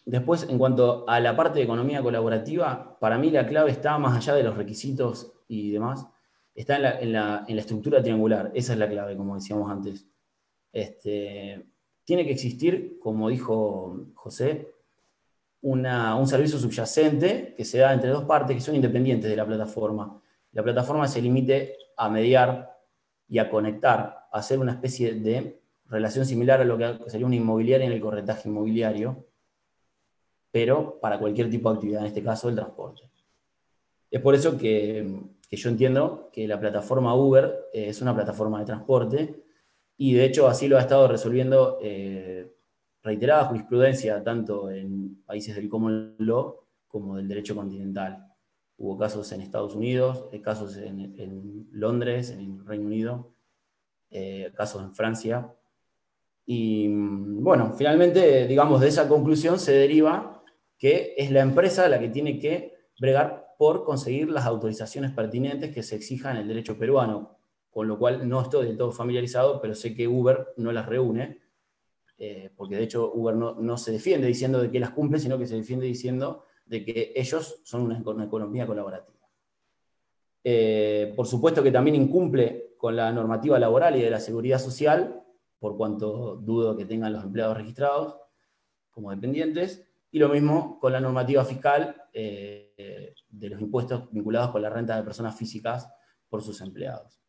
después, en cuanto a la parte de economía colaborativa, para mí la clave está más allá de los requisitos y demás, está en la, estructura triangular. Esa es la clave, como decíamos antes. Este, tiene que existir, como dijo José, un servicio subyacente que se da entre dos partes que son independientes de la plataforma. La plataforma se limite a mediar y a conectar, a hacer una especie de relación similar a lo que sería una inmobiliaria en el corretaje inmobiliario, pero para cualquier tipo de actividad, en este caso el transporte. Es por eso que, yo entiendo que la plataforma Uber eh, es una plataforma de transporte y de hecho así lo ha estado resolviendo eh, reiterada jurisprudencia tanto en países del common law como del derecho continental. Hubo casos en Estados Unidos, eh, casos en, Londres, en el Reino Unido, casos en Francia, y bueno, finalmente, digamos, de esa conclusión se deriva que es la empresa la que tiene que bregar por conseguir las autorizaciones pertinentes que se exijan en el derecho peruano, con lo cual no estoy del todo familiarizado, pero sé que Uber no las reúne, eh, porque de hecho Uber no, se defiende diciendo de que las cumple, sino que se defiende diciendo de que ellos son una, economía colaborativa. Eh, por supuesto que también incumple con la normativa laboral y de la seguridad social, por cuanto dudo que tengan los empleados registrados como dependientes, y lo mismo con la normativa fiscal eh, de los impuestos vinculados con la renta de personas físicas por sus empleados.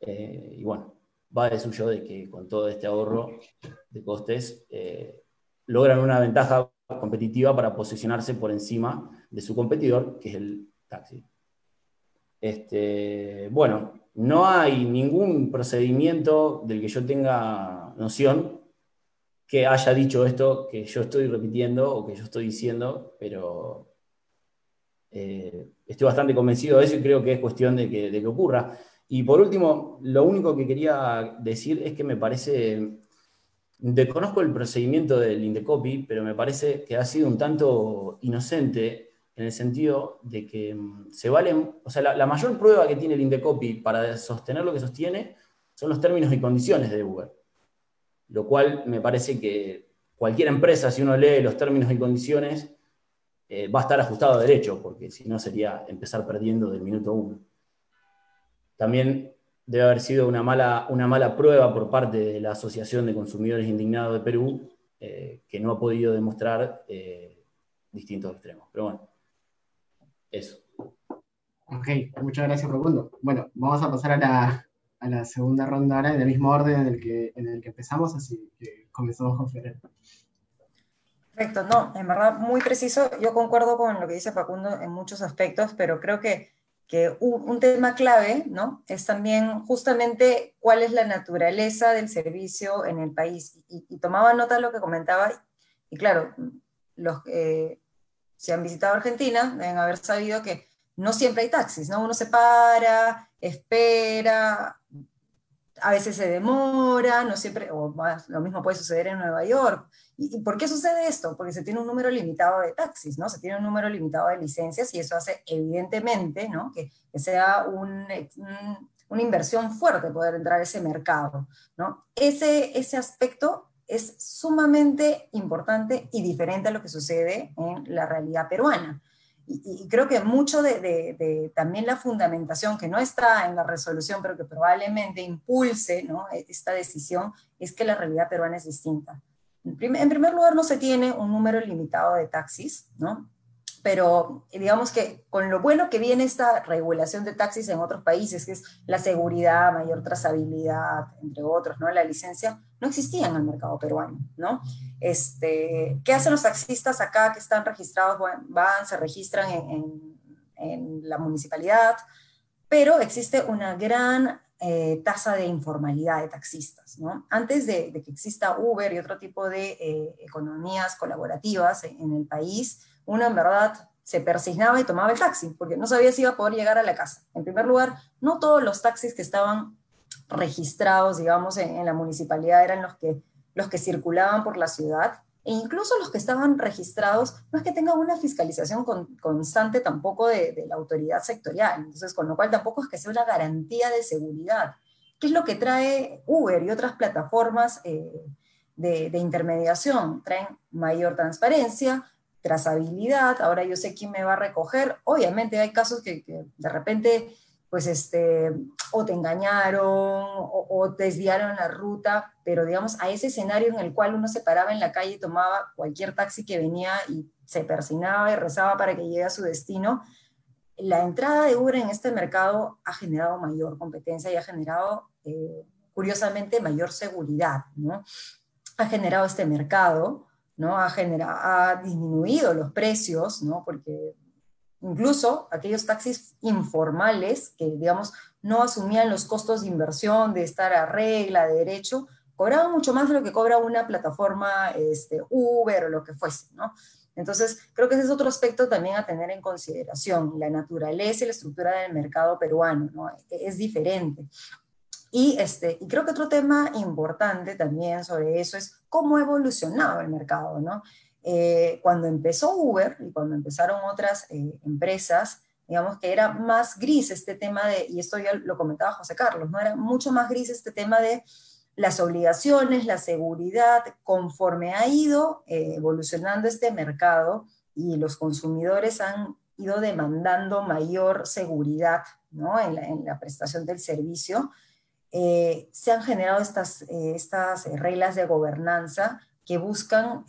Eh, y bueno, va de suyo de que con todo este ahorro de costes eh, logran una ventaja competitiva para posicionarse por encima de su competidor, que es el taxi. Este, bueno, no hay ningún procedimiento del que yo tenga noción que haya dicho esto que yo estoy repitiendo o que yo estoy diciendo, pero eh, estoy bastante convencido de eso y creo que es cuestión de que, de que ocurra. Y por último, lo único que quería decir es que me parece, desconozco el procedimiento del Indecopy, pero me parece que ha sido un tanto inocente en el sentido de que mm, se valen, o sea, la, mayor prueba que tiene el Indecopy para sostener lo que sostiene son los términos y condiciones de Uber. Lo cual me parece que cualquier empresa, si uno lee los términos y condiciones, eh, va a estar ajustado a derecho, porque si no sería empezar perdiendo del minuto uno. También debe haber sido una mala, una mala prueba por parte de la Asociación de Consumidores Indignados de Perú, eh, que no ha podido demostrar eh, distintos extremos. Pero bueno, eso. Ok, muchas gracias, Facundo. Bueno, vamos a pasar a la, a la segunda ronda ahora en el mismo orden en el que, en el que empezamos, así que comenzamos con Ferrer. Perfecto, no, en verdad muy preciso. Yo concuerdo con lo que dice Facundo en muchos aspectos, pero creo que que un, tema clave, ¿no? Es también justamente cuál es la naturaleza del servicio en el país. Y, tomaba nota lo que comentaba, y claro, los que se han visitado Argentina deben haber sabido que no siempre hay taxis, ¿no? Uno se para, espera, a veces se demora, no siempre, o lo mismo puede suceder en Nueva York. ¿Y, por qué sucede esto? Porque se tiene un número limitado de taxis, ¿no? Se tiene un número limitado de licencias y eso hace evidentemente, ¿no? Que, sea un, una inversión fuerte poder entrar a ese mercado, ¿no? Ese, ese aspecto es sumamente importante y diferente a lo que sucede en la realidad peruana. Y, creo que mucho de, también la fundamentación que no está en la resolución, pero que probablemente impulse ¿no? esta decisión, es que la realidad peruana es distinta. En primer, lugar, no se tiene un número limitado de taxis, ¿no? Pero digamos que con lo bueno que viene esta regulación de taxis en otros países, que es la seguridad, mayor trazabilidad, entre otros, ¿no? La licencia, no existía en el mercado peruano, ¿no? Este, ¿Qué hacen los taxistas acá que están registrados? Van, se registran en, en, la municipalidad, pero existe una gran eh, tasa de informalidad de taxistas, ¿no? Antes de, que exista Uber y otro tipo de eh, economías colaborativas en, en el país, uno en verdad se persignaba y tomaba el taxi, porque no sabía si iba a poder llegar a la casa. En primer lugar, no todos los taxis que estaban registrados, digamos, en, la municipalidad eran los que, los que circulaban por la ciudad, e incluso los que estaban registrados, no es que tengan una fiscalización constante tampoco de, la autoridad sectorial, entonces con lo cual tampoco es que sea una garantía de seguridad. ¿Qué es lo que trae Uber y otras plataformas eh, de, de intermediación? Traen mayor transparencia, trazabilidad, ahora yo sé quién me va a recoger. Obviamente hay casos que, de repente, pues, este, o te engañaron o, desviaron la ruta, pero digamos, a ese escenario en el cual uno se paraba en la calle y tomaba cualquier taxi que venía y se persinaba y rezaba para que llegue a su destino, la entrada de Uber en este mercado ha generado mayor competencia y ha generado, eh, curiosamente, mayor seguridad, ¿no? Ha generado este mercado ¿no? Ha, generado, ha disminuido los precios, ¿no? Porque incluso aquellos taxis informales que, digamos, no asumían los costos de inversión, de estar a regla, de derecho, cobraban mucho más de lo que cobra una plataforma este, Uber o lo que fuese, ¿no? Entonces, creo que ese es otro aspecto también a tener en consideración. La naturaleza y la estructura del mercado peruano, ¿no? Es diferente. Y, este, y creo que otro tema importante también sobre eso es cómo ha evolucionado el mercado, ¿no? Eh, cuando empezó Uber y cuando empezaron otras eh, empresas, digamos que era más gris este tema de, y esto ya lo comentaba José Carlos, ¿no? Era mucho más gris este tema de las obligaciones, la seguridad, conforme ha ido eh, evolucionando este mercado y los consumidores han ido demandando mayor seguridad ¿no? en, la, en la prestación del servicio, eh, se han generado estas, eh, estas eh, reglas de gobernanza que buscan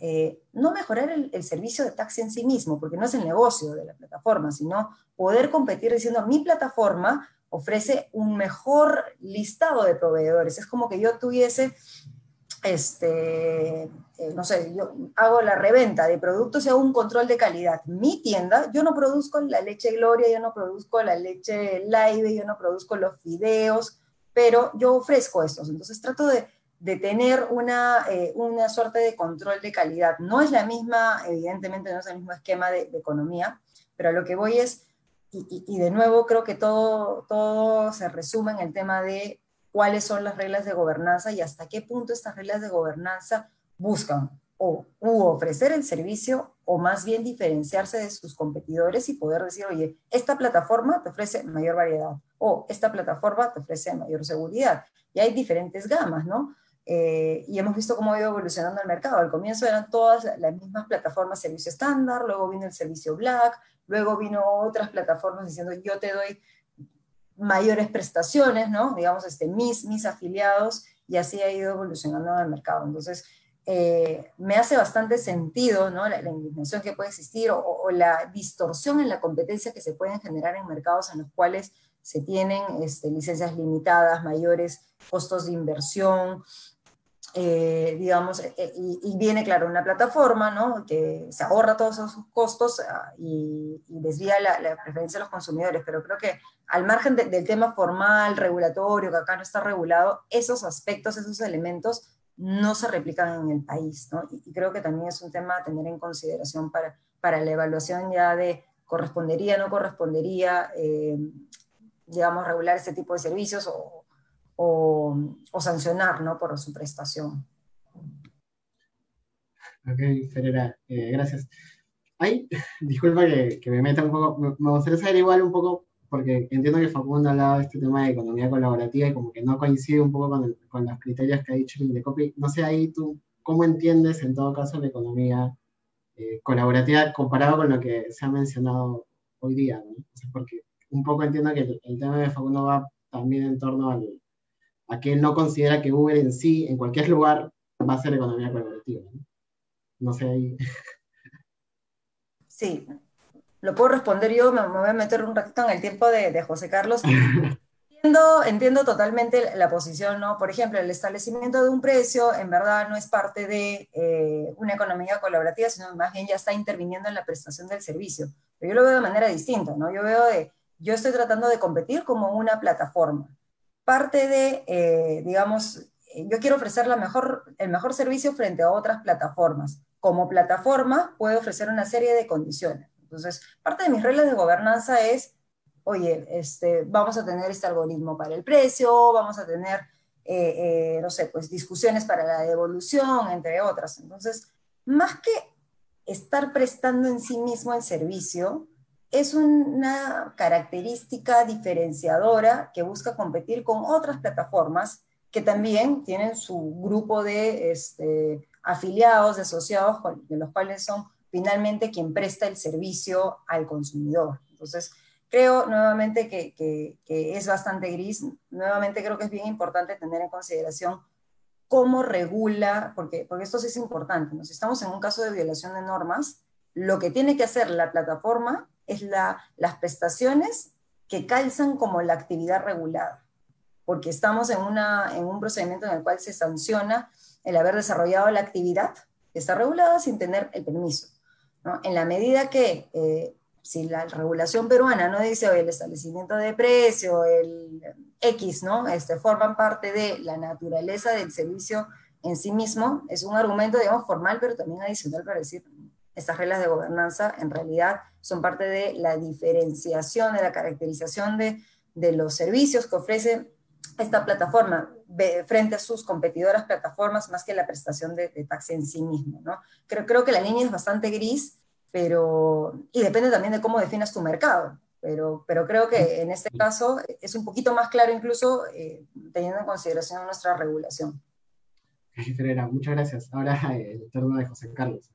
no mejorar el, servicio de taxi en sí mismo, porque no es el negocio de la plataforma, sino poder competir diciendo, mi plataforma ofrece un mejor listado de proveedores. Es como que yo tuviese, este, eh, no sé, yo hago la reventa de productos y hago un control de calidad. Mi tienda, yo no produzco la leche Gloria, yo no produzco la leche Live, yo no produzco los fideos, pero yo ofrezco estos. Entonces trato de, de tener una, eh, una suerte de control de calidad. No es la misma, evidentemente no es el mismo esquema de, de economía, pero a lo que voy es y, de nuevo creo que todo, todo se resume en el tema de cuáles son las reglas de gobernanza y hasta qué punto estas reglas de gobernanza buscan o u ofrecer el servicio o más bien diferenciarse de sus competidores y poder decir, oye, esta plataforma te ofrece mayor variedad o esta plataforma te ofrece mayor seguridad. Y hay diferentes gamas, ¿no? Eh, y hemos visto cómo ha ido evolucionando el mercado. Al comienzo eran todas las mismas plataformas servicio estándar, luego vino el servicio Black, luego vino otras plataformas diciendo yo te doy mayores prestaciones, ¿no? Digamos, este, mis, mis afiliados, y así ha ido evolucionando el mercado. Entonces, eh, me hace bastante sentido ¿no? la, indignación que puede existir o, o, la distorsión en la competencia que se pueden generar en mercados en los cuales se tienen este, licencias limitadas, mayores costos de inversión, eh, digamos, eh, eh, y, viene, claro, una plataforma, ¿no? Que se ahorra todos esos costos ah, y, desvía la, preferencia de los consumidores, pero creo que al margen del tema formal, regulatorio, que acá no está regulado, esos aspectos, esos elementos no se replican en el país, ¿no? Y, creo que también es un tema a tener en consideración para, para la evaluación ya de correspondería, no correspondería, digamos, regular este tipo de servicios o, o, sancionar ¿no? por su prestación. Ok, Ferreira, eh, gracias. Ay, disculpa que, me meta un poco, me, gustaría saber igual un poco, porque entiendo que Facundo hablaba de este tema de economía colaborativa y como que no coincide un poco con, con los criterios que ha dicho el Copy. No sé ahí tú, ¿cómo entiendes en todo caso la economía eh, colaborativa comparado con lo que se ha mencionado hoy día? porque un poco entiendo que el, el tema de Facundo va también en torno al, a que él no considera que Uber en sí, en cualquier lugar, va a ser economía colaborativa. No, sé ahí. Sí, lo puedo responder yo, me, voy a meter un ratito en el tiempo de, José Carlos. entiendo, entiendo totalmente la posición, ¿no? Por ejemplo, el establecimiento de un precio en verdad no es parte de eh, una economía colaborativa, sino más bien ya está interviniendo en la prestación del servicio. Pero yo lo veo de manera distinta, ¿no? Yo veo de, yo estoy tratando de competir como una plataforma parte de, eh, digamos, eh, yo quiero ofrecer la mejor, el mejor servicio frente a otras plataformas. Como plataforma puedo ofrecer una serie de condiciones. Entonces, parte de mis reglas de gobernanza es, oye, este, vamos a tener este algoritmo para el precio, vamos a tener, eh, no sé, pues discusiones para la devolución, entre otras. Entonces, más que estar prestando en sí mismo el servicio, es una característica diferenciadora que busca competir con otras plataformas que también tienen su grupo de este, afiliados, de asociados, de los cuales son finalmente quien presta el servicio al consumidor. Entonces, creo nuevamente que, es bastante gris. Nuevamente creo que es bien importante tener en consideración cómo regula, porque, porque esto sí es importante. Si estamos en un caso de violación de normas, lo que tiene que hacer la plataforma es la, las prestaciones que calzan como la actividad regulada, porque estamos en, una, en un procedimiento en el cual se sanciona el haber desarrollado la actividad que está regulada sin tener el permiso. ¿no? En la medida que, eh, si la regulación peruana no dice, oye, el establecimiento de precio, el X, ¿no? Este, forman parte de la naturaleza del servicio en sí mismo, es un argumento, digamos, formal, pero también adicional para decir, estas reglas de gobernanza en realidad son parte de la diferenciación, de la caracterización de, de los servicios que ofrece esta plataforma frente a sus competidoras plataformas más que la prestación de, taxi en sí mismo. ¿no? Creo, creo que la línea es bastante gris, pero, y depende también de cómo definas tu mercado. Pero, pero creo que en este caso es un poquito más claro incluso eh, teniendo en consideración nuestra regulación. Muchas gracias. Ahora eh, el turno de José Carlos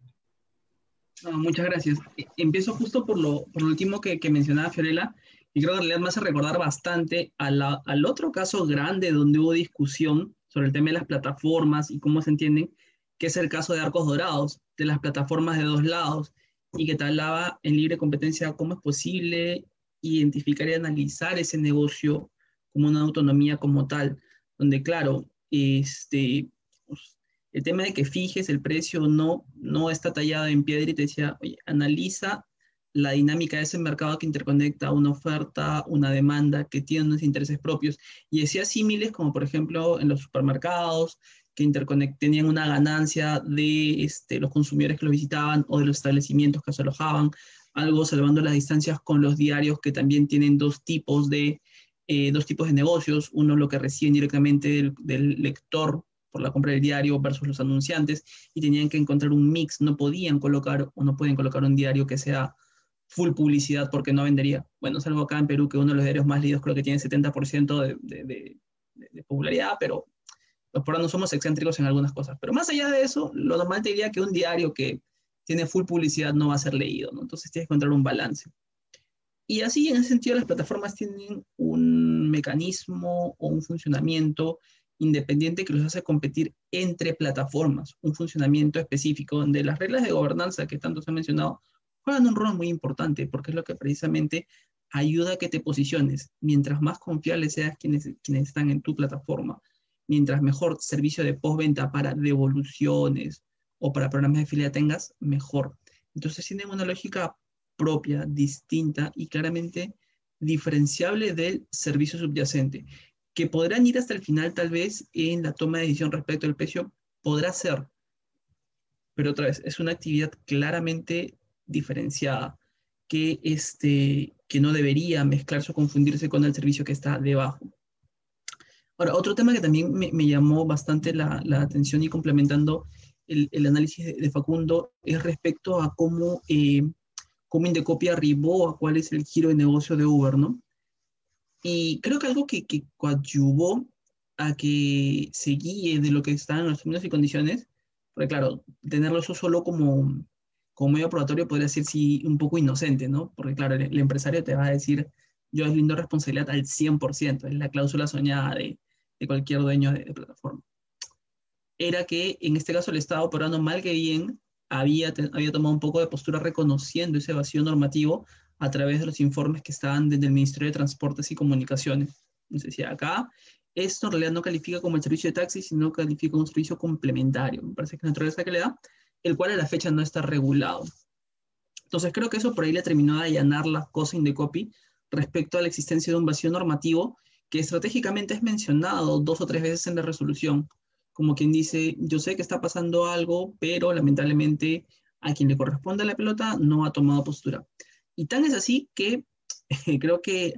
muchas gracias. E, empiezo justo por lo, por último que, mencionaba Fiorella, y creo que en realidad me hace recordar bastante al otro caso grande donde hubo discusión sobre el tema de las plataformas y cómo se entienden, que es el caso de Arcos Dorados, de las plataformas de dos lados, y que te hablaba en libre competencia cómo es posible identificar y analizar ese negocio como una autonomía como tal, donde claro, este, el tema de que fijes el precio no, no está tallado en piedra y te decía, oye, analiza la dinámica de ese mercado que interconecta una oferta, una demanda, que tiene unos intereses propios. Y decía símiles como por ejemplo en los supermercados, que tenían una ganancia de este, los consumidores que los visitaban o de los establecimientos que se alojaban, algo salvando las distancias con los diarios que también tienen dos tipos de, eh, dos tipos de negocios, uno lo que reciben directamente del, del lector por la compra del diario versus los anunciantes y tenían que encontrar un mix, no podían colocar o no pueden colocar un diario que sea full publicidad porque no vendería. Bueno, salvo acá en Perú que uno de los diarios más leídos creo que tiene 70% de, popularidad, pero los peruanos somos excéntricos en algunas cosas. Pero más allá de eso, lo normal te diría que un diario que tiene full publicidad no va a ser leído, ¿no? Entonces tienes que encontrar un balance. Y así, en ese sentido, las plataformas tienen un mecanismo o un funcionamiento independiente que los hace competir entre plataformas, un funcionamiento específico donde las reglas de gobernanza que tanto se han mencionado juegan un rol muy importante porque es lo que precisamente ayuda a que te posiciones. Mientras más confiables seas quienes, quienes están en tu plataforma, mientras mejor servicio de postventa para devoluciones o para programas de filial tengas, mejor. Entonces tienen una lógica propia, distinta y claramente diferenciable del servicio subyacente, que podrán ir hasta el final tal vez en la toma de decisión respecto al precio, podrá ser, pero otra vez, es una actividad claramente diferenciada, que, este, que no debería mezclarse o confundirse con el servicio que está debajo. Ahora, otro tema que también me, llamó bastante la, atención y complementando el, análisis de, Facundo es respecto a cómo, eh, cómo Indecopy arribó a cuál es el giro de negocio de Uber, ¿no? Y creo que algo que, que coadyuvó a que se guíe de lo que están en los términos y condiciones, porque claro, tenerlo eso solo como, como medio probatorio podría ser sí un poco inocente, ¿no? Porque claro, el, empresario te va a decir, yo lindo responsabilidad al 100%, es la cláusula soñada de, de cualquier dueño de, plataforma. Era que en este caso el Estado, operando mal que bien, había, había tomado un poco de postura reconociendo ese vacío normativo a través de los informes que estaban desde el Ministerio de Transportes y Comunicaciones. Entonces, decía, acá esto en realidad no califica como el servicio de taxi, sino califica como un servicio complementario. Me parece que la naturaleza que le da el cual a la fecha no está regulado. Entonces creo que eso por ahí le terminó de allanar la cosa Indecopy respecto a la existencia de un vacío normativo que estratégicamente es mencionado dos o tres veces en la resolución, como quien dice, yo sé que está pasando algo, pero lamentablemente a quien le corresponde la pelota no ha tomado postura. Y tan es así que creo que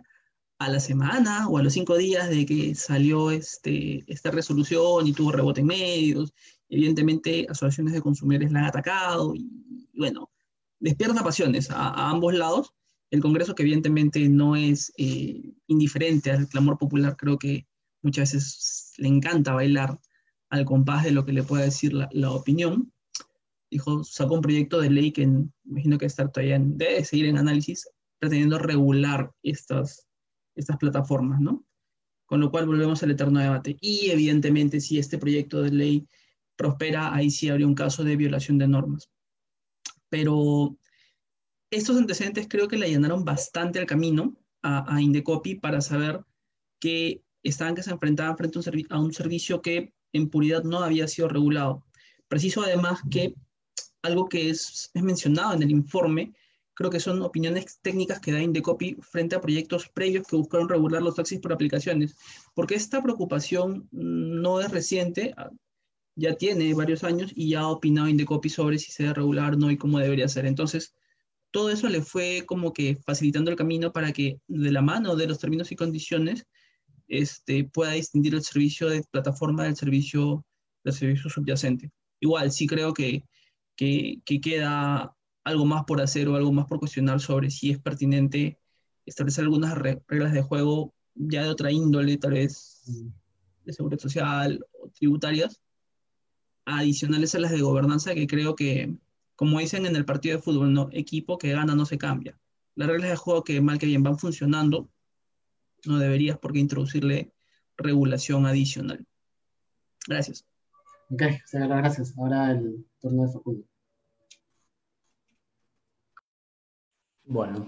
a la semana o a los cinco días de que salió este, esta resolución y tuvo rebote en medios Evidentemente, asociaciones de consumidores la han atacado y, bueno, despierta pasiones a, ambos lados. El Congreso, que evidentemente no es eh, indiferente al clamor popular, creo que muchas veces le encanta bailar al compás de lo que le pueda decir la, opinión. Dijo, sacó un proyecto de ley que imagino que está todavía en, debe seguir en análisis, pretendiendo regular estas, estas plataformas, ¿no? Con lo cual volvemos al eterno debate. Y evidentemente, si este proyecto de ley prospera, ahí sí habría un caso de violación de normas. Pero estos antecedentes creo que le allanaron bastante el camino a, a Indecopy para saber que estaban que se enfrentaban frente a un, servicio que en puridad no había sido regulado. Preciso además que algo que es, es, mencionado en el informe, creo que son opiniones técnicas que da Indecopy frente a proyectos previos que buscaron regular los taxis por aplicaciones, porque esta preocupación no es reciente, ya tiene varios años y ya ha opinado Indecopy sobre si se debe regular o no y cómo debería ser. Entonces, todo eso le fue como que facilitando el camino para que de la mano de los términos y condiciones este, pueda distinguir el servicio de plataforma del servicio, del servicio subyacente. Igual, sí creo que, que, que queda algo más por hacer o algo más por cuestionar sobre si es pertinente establecer algunas reglas de juego ya de otra índole, tal vez de seguridad social o tributarias, adicionales a las de gobernanza que creo que, como dicen en el partido de fútbol, no, equipo que gana no se cambia. Las reglas de juego que mal que bien van funcionando, no deberías por qué introducirle regulación adicional. Gracias. Ok, señora, gracias. Ahora el turno de Facundo. Bueno,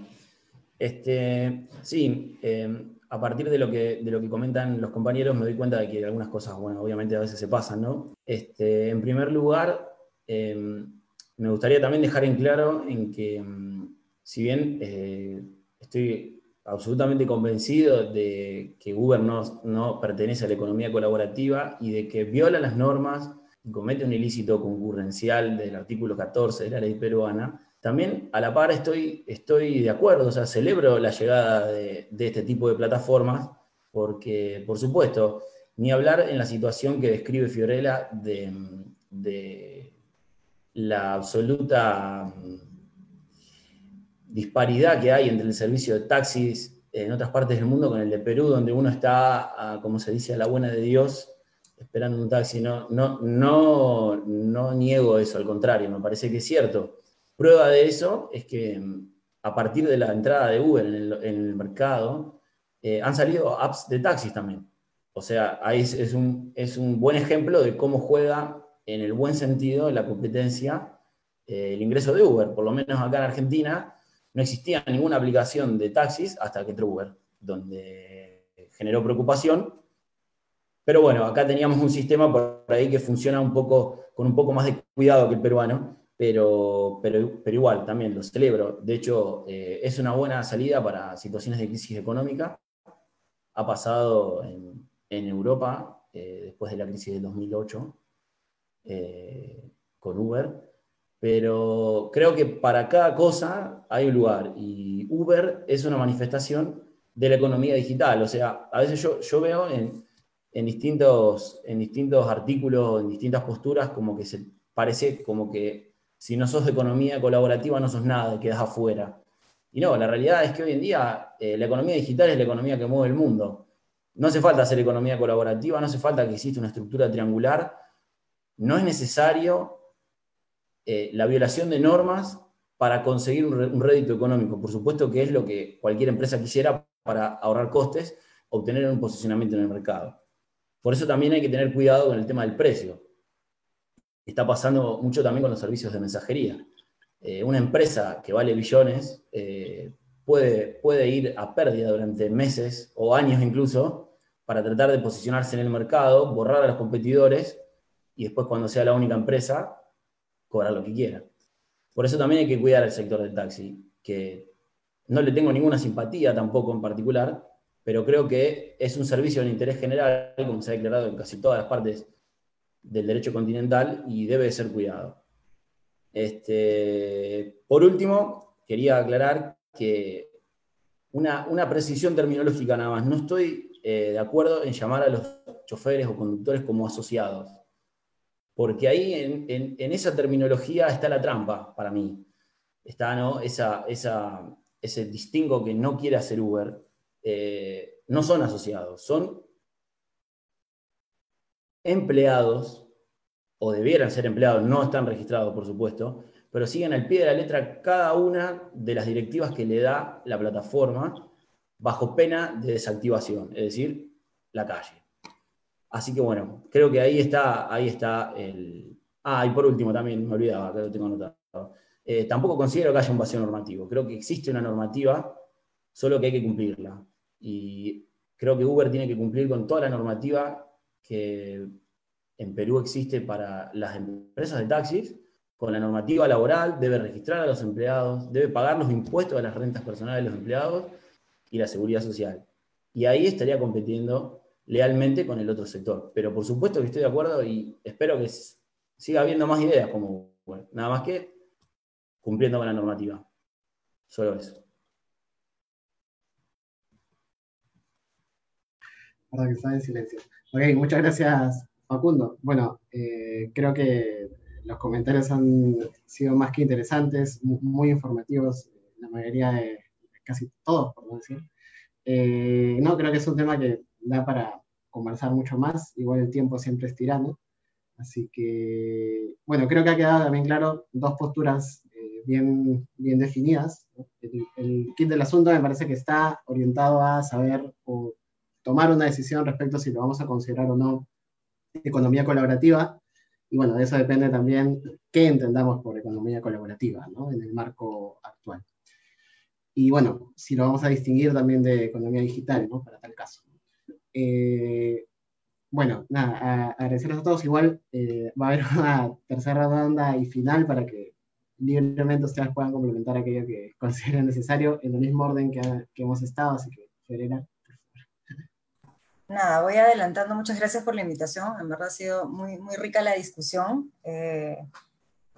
Este, sí, em, a partir de lo, que, de lo que comentan los compañeros me doy cuenta de que algunas cosas, bueno, obviamente a veces se pasan, ¿no? Este, en primer lugar, em, me gustaría también dejar en claro en que, em, si bien eh, estoy absolutamente convencido de que Uber no, pertenece a la economía colaborativa y de que viola las normas y comete un ilícito concurrencial del artículo 14 de la ley peruana, también a la par estoy, estoy de acuerdo, o sea, celebro la llegada de, este tipo de plataformas, porque, por supuesto, ni hablar en la situación que describe Fiorella de, la absoluta disparidad que hay entre el servicio de taxis en otras partes del mundo con el de Perú, donde uno está, como se dice, a la buena de Dios, esperando un taxi. No, no, no, no niego eso, al contrario, me parece que es cierto. Prueba de eso es que mm, a partir de la entrada de Uber en el, mercado, eh, han salido apps de taxis también. O sea, ahí es, un, es, un, buen ejemplo de cómo juega en el buen sentido la competencia eh, el ingreso de Uber. Por lo menos acá en Argentina no existía ninguna aplicación de taxis hasta que entró Uber, donde generó preocupación. Pero bueno, acá teníamos un sistema por ahí que funciona un poco, con un poco más de cuidado que el peruano, pero, pero, pero igual, también lo celebro. De hecho, eh, es una buena salida para situaciones de crisis económica. Ha pasado en, Europa, eh, después de la crisis del 2008, eh, con Uber, pero creo que para cada cosa hay un lugar y Uber es una manifestación de la economía digital. O sea, a veces yo, yo veo en, en, distintos, en distintos artículos, en distintas posturas, como que se parece como que si no sos de economía colaborativa no sos nada, quedas afuera. Y no, la realidad es que hoy en día eh, la economía digital es la economía que mueve el mundo. No hace falta hacer economía colaborativa, no hace falta que exista una estructura triangular. No es necesario eh, la violación de normas para conseguir un, rédito económico. Por supuesto que es lo que cualquier empresa quisiera para ahorrar costes, obtener un posicionamiento en el mercado. Por eso también hay que tener cuidado con el tema del precio está pasando mucho también con los servicios de mensajería. Eh, una empresa que vale billones eh, puede, puede ir a pérdida durante meses o años incluso para tratar de posicionarse en el mercado, borrar a los competidores y después cuando sea la única empresa, cobrar lo que quiera. Por eso también hay que cuidar al sector del taxi, que no le tengo ninguna simpatía tampoco en particular, pero creo que es un servicio de interés general, como se ha declarado en casi todas las partes del derecho continental y debe ser cuidado. Este, por último, quería aclarar que una, precisión terminológica nada más. No estoy eh, de acuerdo en llamar a los choferes o conductores como asociados, porque ahí en, esa terminología está la trampa para mí. Está ¿no? esa, ese distingo que no quiere hacer Uber. Eh, no son asociados, son empleados, o debieran ser empleados, no están registrados, por supuesto, pero siguen al pie de la letra cada una de las directivas que le da la plataforma bajo pena de desactivación, es decir, la calle. Así que bueno, creo que ahí está, ahí está el... Ah, y por último también, me olvidaba, que lo tengo anotado. Eh, tampoco considero que haya un vacío normativo. Creo que existe una normativa, solo que hay que cumplirla. Y creo que Uber tiene que cumplir con toda la normativa que en Perú existe para las empresas de taxis, con la normativa laboral, debe registrar a los empleados, debe pagar los impuestos a las rentas personales de los empleados y la seguridad social. Y ahí estaría compitiendo lealmente con el otro sector. Pero por supuesto que estoy de acuerdo y espero que siga habiendo más ideas como, nada más que cumpliendo con la normativa. Solo eso. Perdón que está en silencio. Ok, muchas gracias, Facundo. Bueno, eh, creo que los comentarios han sido más que interesantes, muy informativos, la mayoría de casi todos, por no decir. Eh, no, creo que es un tema que da para conversar mucho más, igual el tiempo siempre es tirano. Así que, bueno, creo que ha quedado también claro dos posturas eh, bien, bien definidas. El, el, kit del asunto me parece que está orientado a saber o tomar una decisión respecto a si lo vamos a considerar o no economía colaborativa. Y bueno, de eso depende también qué entendamos por economía colaborativa ¿no? en el marco actual. y bueno, si lo vamos a distinguir también de economía digital, ¿no? Para tal caso. Eh, bueno, nada, agradecerles a todos. Igual eh, va a haber una tercera ronda y final para que libremente ustedes puedan complementar aquello que consideren necesario en el mismo orden que, que hemos estado. Así que, Ferena, Nada, voy adelantando. Muchas gracias por la invitación. En verdad ha sido muy, muy rica la discusión. Eh,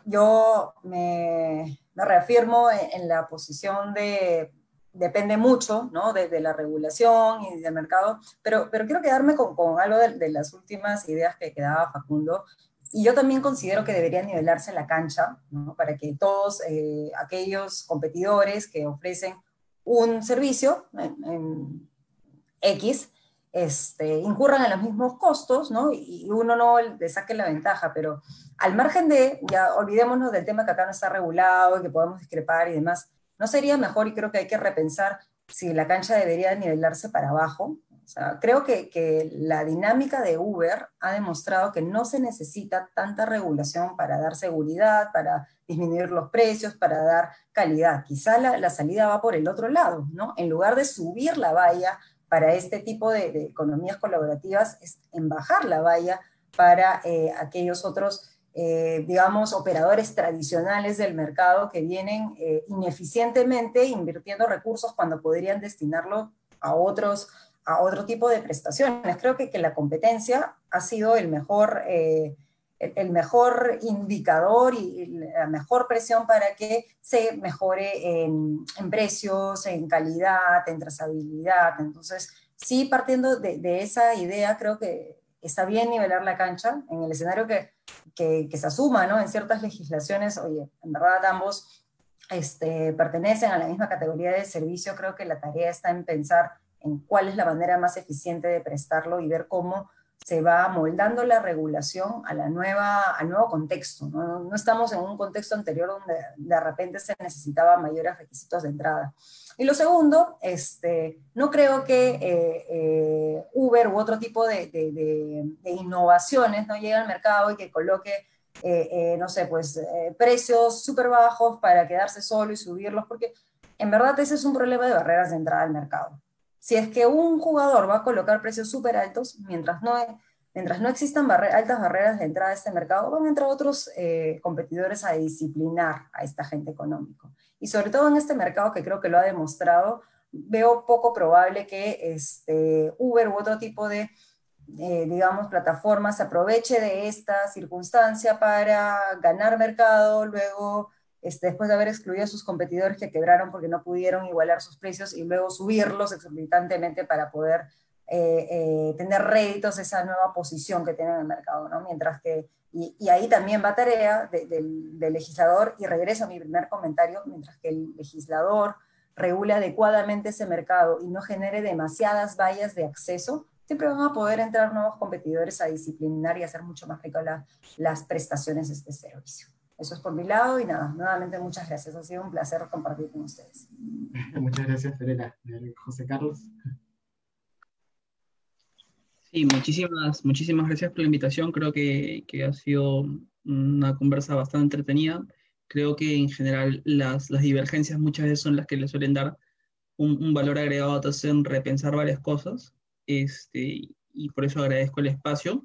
yo me, me reafirmo en, la posición de depende mucho ¿no? de, de, la regulación y del mercado, pero, pero quiero quedarme con, con algo de, las últimas ideas que quedaba Facundo. Y yo también considero que debería nivelarse la cancha ¿no? para que todos eh, aquellos competidores que ofrecen un servicio en, X este, incurran en los mismos costos, ¿no? Y uno no le la ventaja, pero al margen de, ya olvidémonos del tema que acá no está regulado y que podemos discrepar y demás, ¿no sería mejor, y creo que hay que repensar si la cancha debería nivelarse para abajo? Creo que, la dinámica de Uber ha demostrado que no se necesita tanta regulación para dar seguridad, para disminuir los precios, para dar calidad. Quizá la, salida va por el otro lado, ¿no? En lugar de subir la valla para este tipo de, de economías colaborativas es en bajar la valla para eh, aquellos otros, eh, digamos, operadores tradicionales del mercado que vienen eh, ineficientemente invirtiendo recursos cuando podrían destinarlo a otros a otro tipo de prestaciones. Creo que, que la competencia ha sido el mejor, eh, el mejor indicador y la mejor presión para que se mejore en, en precios, en calidad, en trazabilidad. Entonces, sí, partiendo de, de, esa idea, creo que está bien nivelar la cancha en el escenario que, que, se asuma, ¿no? En ciertas legislaciones, oye, en verdad ambos este, pertenecen a la misma categoría de servicio, creo que la tarea está en pensar en cuál es la manera más eficiente de prestarlo y ver cómo se va moldando la regulación a la nueva, al nuevo contexto. ¿no? no estamos en un contexto anterior donde de repente se necesitaban mayores requisitos de entrada. Y lo segundo, este, no creo que eh, eh, Uber u otro tipo de, de, de, de, innovaciones no llegue al mercado y que coloque, eh, eh no sé, pues eh, precios súper bajos para quedarse solo y subirlos, porque en verdad ese es un problema de barreras de entrada al mercado. Si es que un jugador va a colocar precios súper altos, mientras no, mientras no existan barre altas barreras de entrada a este mercado, van a entrar otros eh, competidores a disciplinar a esta gente económico. Y sobre todo en este mercado que creo que lo ha demostrado, veo poco probable que este, Uber u otro tipo de, eh, digamos, plataformas se aproveche de esta circunstancia para ganar mercado, luego este, después de haber excluido a sus competidores que quebraron porque no pudieron igualar sus precios y luego subirlos exorbitantemente para poder eh, eh, tener réditos esa nueva posición que tienen en el mercado, ¿no? Mientras que, y, y ahí también va tarea de, de, del legislador, y regreso a mi primer comentario, mientras que el legislador regule adecuadamente ese mercado y no genere demasiadas vallas de acceso, siempre van a poder entrar nuevos competidores a disciplinar y hacer mucho más rico la, las prestaciones de este servicio. Eso es por mi lado y nada, nuevamente muchas gracias. Ha sido un placer compartir con ustedes. Muchas gracias, Ferela. José Carlos. Sí, muchísimas, muchísimas gracias por la invitación. Creo que, que ha sido una conversa bastante entretenida. Creo que en general las, las divergencias muchas veces son las que le suelen dar un, un valor agregado, te hacen repensar varias cosas. Este, y por eso agradezco el espacio.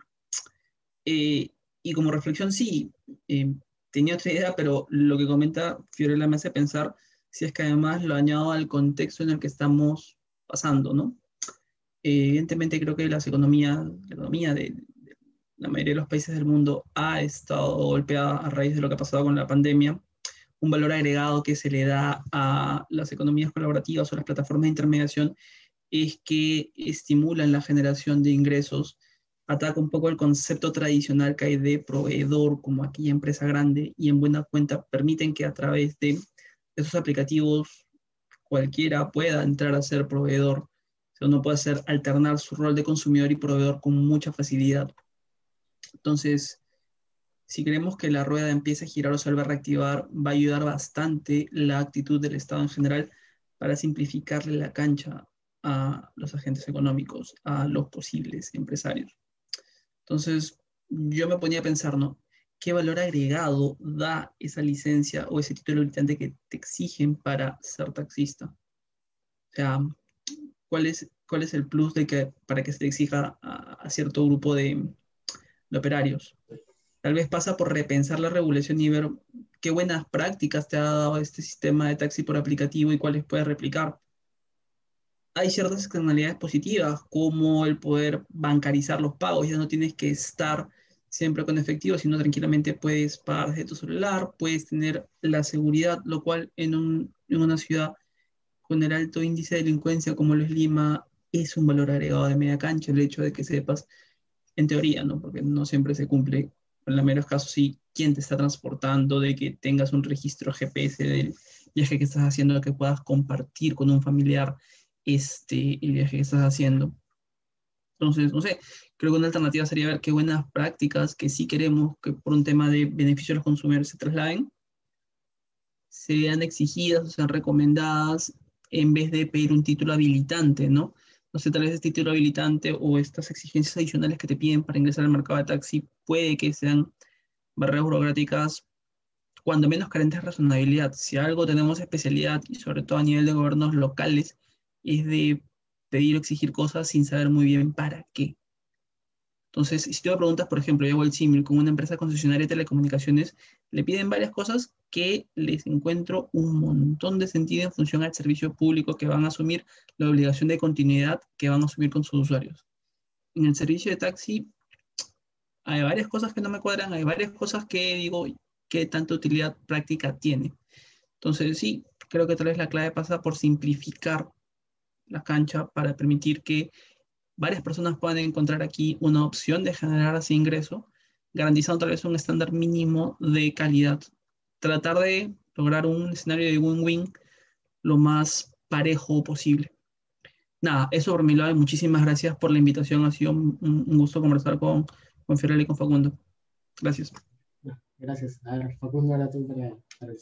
Eh, y como reflexión, sí, eh, tenía otra idea, pero lo que comenta Fiorella me hace pensar si es que además lo añado al contexto en el que estamos pasando, ¿no? Eh, evidentemente creo que las economías, la economía de, de, la mayoría de los países del mundo ha estado golpeada a raíz de lo que ha pasado con la pandemia. Un valor agregado que se le da a las economías colaborativas o las plataformas de intermediación es que estimulan la generación de ingresos ataca un poco el concepto tradicional que hay de proveedor como aquella empresa grande y en buena cuenta permiten que a través de esos aplicativos cualquiera pueda entrar a ser proveedor. O sea, uno puede hacer alternar su rol de consumidor y proveedor con mucha facilidad. Entonces, si queremos que la rueda empiece a girar o se vuelva a reactivar, va a ayudar bastante la actitud del Estado en general para simplificarle la cancha a los agentes económicos, a los posibles empresarios. Entonces, yo me ponía a pensar, ¿no? ¿Qué valor agregado da esa licencia o ese título habilitante que te exigen para ser taxista? ¿Cuál es, cuál es el plus de que, para que se le exija a, cierto grupo de, de, operarios? Tal vez pasa por repensar la regulación y ver qué buenas prácticas te ha dado este sistema de taxi por aplicativo y cuáles puedes replicar. Hay ciertas externalidades positivas, como el poder bancarizar los pagos, ya no tienes que estar siempre con efectivo, sino tranquilamente puedes pagar desde tu celular, puedes tener la seguridad, lo cual en, un, en una ciudad con el alto índice de delincuencia como lo es Lima, es un valor agregado de media cancha el hecho de que sepas, en teoría, ¿no? porque no siempre se cumple, en la menos casos sí, quién te está transportando, de que tengas un registro GPS del viaje que estás haciendo, que puedas compartir con un familiar este, el viaje que estás haciendo. Entonces, no sé, creo que una alternativa sería ver qué buenas prácticas que sí queremos que por un tema de beneficio a los consumidores se trasladen, sean exigidas o sean recomendadas en vez de pedir un título habilitante, ¿no? No sé, tal vez este título habilitante o estas exigencias adicionales que te piden para ingresar al mercado de taxi puede que sean barreras burocráticas cuando menos carentes de razonabilidad. Si algo tenemos especialidad y sobre todo a nivel de gobiernos locales es de pedir o exigir cosas sin saber muy bien para qué. Entonces, si tú me preguntas, por ejemplo, yo hago el símil con una empresa concesionaria de telecomunicaciones, le piden varias cosas que les encuentro un montón de sentido en función al servicio público que van a asumir, la obligación de continuidad que van a asumir con sus usuarios. En el servicio de taxi hay varias cosas que no me cuadran, hay varias cosas que digo que tanta utilidad práctica tiene. Entonces, sí, creo que tal vez la clave pasa por simplificar la cancha para permitir que varias personas puedan encontrar aquí una opción de generar ese ingreso, garantizando tal vez un estándar mínimo de calidad. Tratar de lograr un escenario de win-win lo más parejo posible. Nada, eso por mi lado, muchísimas gracias por la invitación. Ha sido un, gusto conversar con, con Fiorella y con Facundo. Gracias. Gracias. A ver, Facundo, ahora tú para, para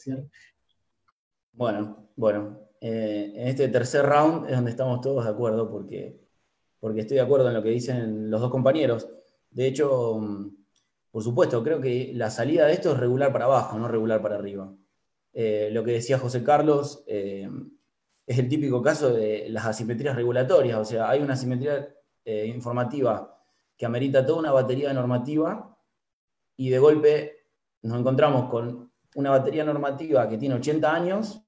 Bueno, bueno, eh, en este tercer round es donde estamos todos de acuerdo porque porque estoy de acuerdo en lo que dicen los dos compañeros. De hecho, mm, por supuesto, creo que la salida de esto es regular para abajo, no regular para arriba. Eh, lo que decía José Carlos eh, es el típico caso de las asimetrías regulatorias, o sea, hay una asimetría eh, informativa que amerita toda una batería de normativa y de golpe nos encontramos con una batería normativa que tiene 80 años,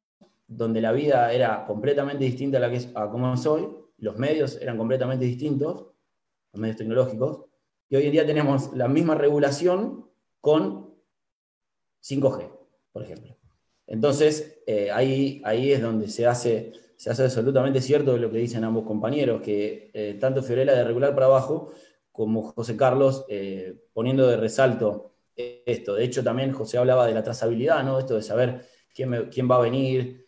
donde la vida era completamente distinta a, la que es, a como es hoy, los medios eran completamente distintos, los medios tecnológicos, y hoy en día tenemos la misma regulación con 5G, por ejemplo. Entonces, eh, ahí, ahí es donde se hace, se hace absolutamente cierto lo que dicen ambos compañeros, que eh, tanto Fiorella de regular para abajo como José Carlos eh, poniendo de resalto esto. De hecho, también José hablaba de la trazabilidad, ¿no? Esto de saber quién, quién va a venir,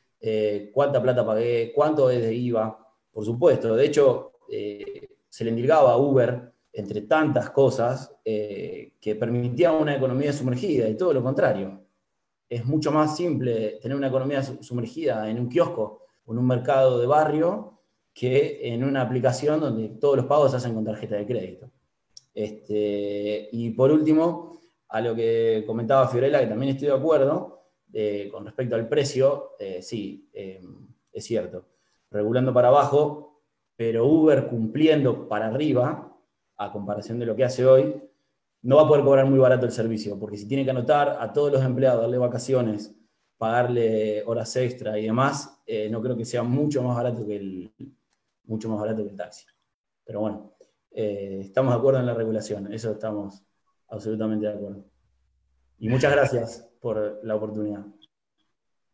cuánta plata pagué, cuánto es de IVA. Por supuesto, de hecho, eh, se le indicaba a Uber, entre tantas cosas, eh, que permitía una economía sumergida y todo lo contrario. Es mucho más simple tener una economía sumergida en un kiosco o en un mercado de barrio que en una aplicación donde todos los pagos se hacen con tarjeta de crédito. Este, y por último, a lo que comentaba Fiorella, que también estoy de acuerdo, eh, con respecto al precio, sí, es cierto regulando para abajo, pero Uber cumpliendo para arriba, a comparación de lo que hace hoy, no va a poder cobrar muy barato el servicio, porque si tiene que anotar a todos los empleados, darle vacaciones, pagarle horas extra y demás, eh, no creo que sea mucho más barato que el, mucho más barato que el taxi. Pero bueno, eh, estamos de acuerdo en la regulación, eso estamos absolutamente de acuerdo. Y muchas gracias por la oportunidad.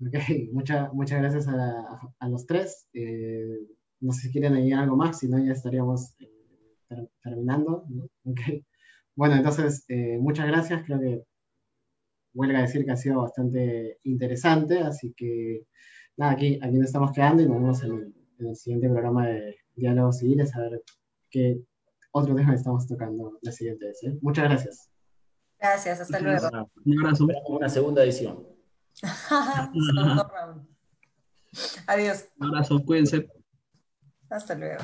Ok, muchas muchas gracias a, a los tres. Eh, no sé si quieren añadir algo más, si no ya estaríamos eh, terminando. Okay. Bueno, entonces, eh, muchas gracias. Creo que huelga decir que ha sido bastante interesante, así que nada, aquí, aquí nos estamos quedando y nos vemos en el, siguiente programa de Diálogos Civiles a ver qué otro tema estamos tocando la siguiente vez. Muchas gracias. Gracias, hasta luego. Un abrazo. Una segunda edición. Adiós. Un abrazo, cuídense. Hasta luego.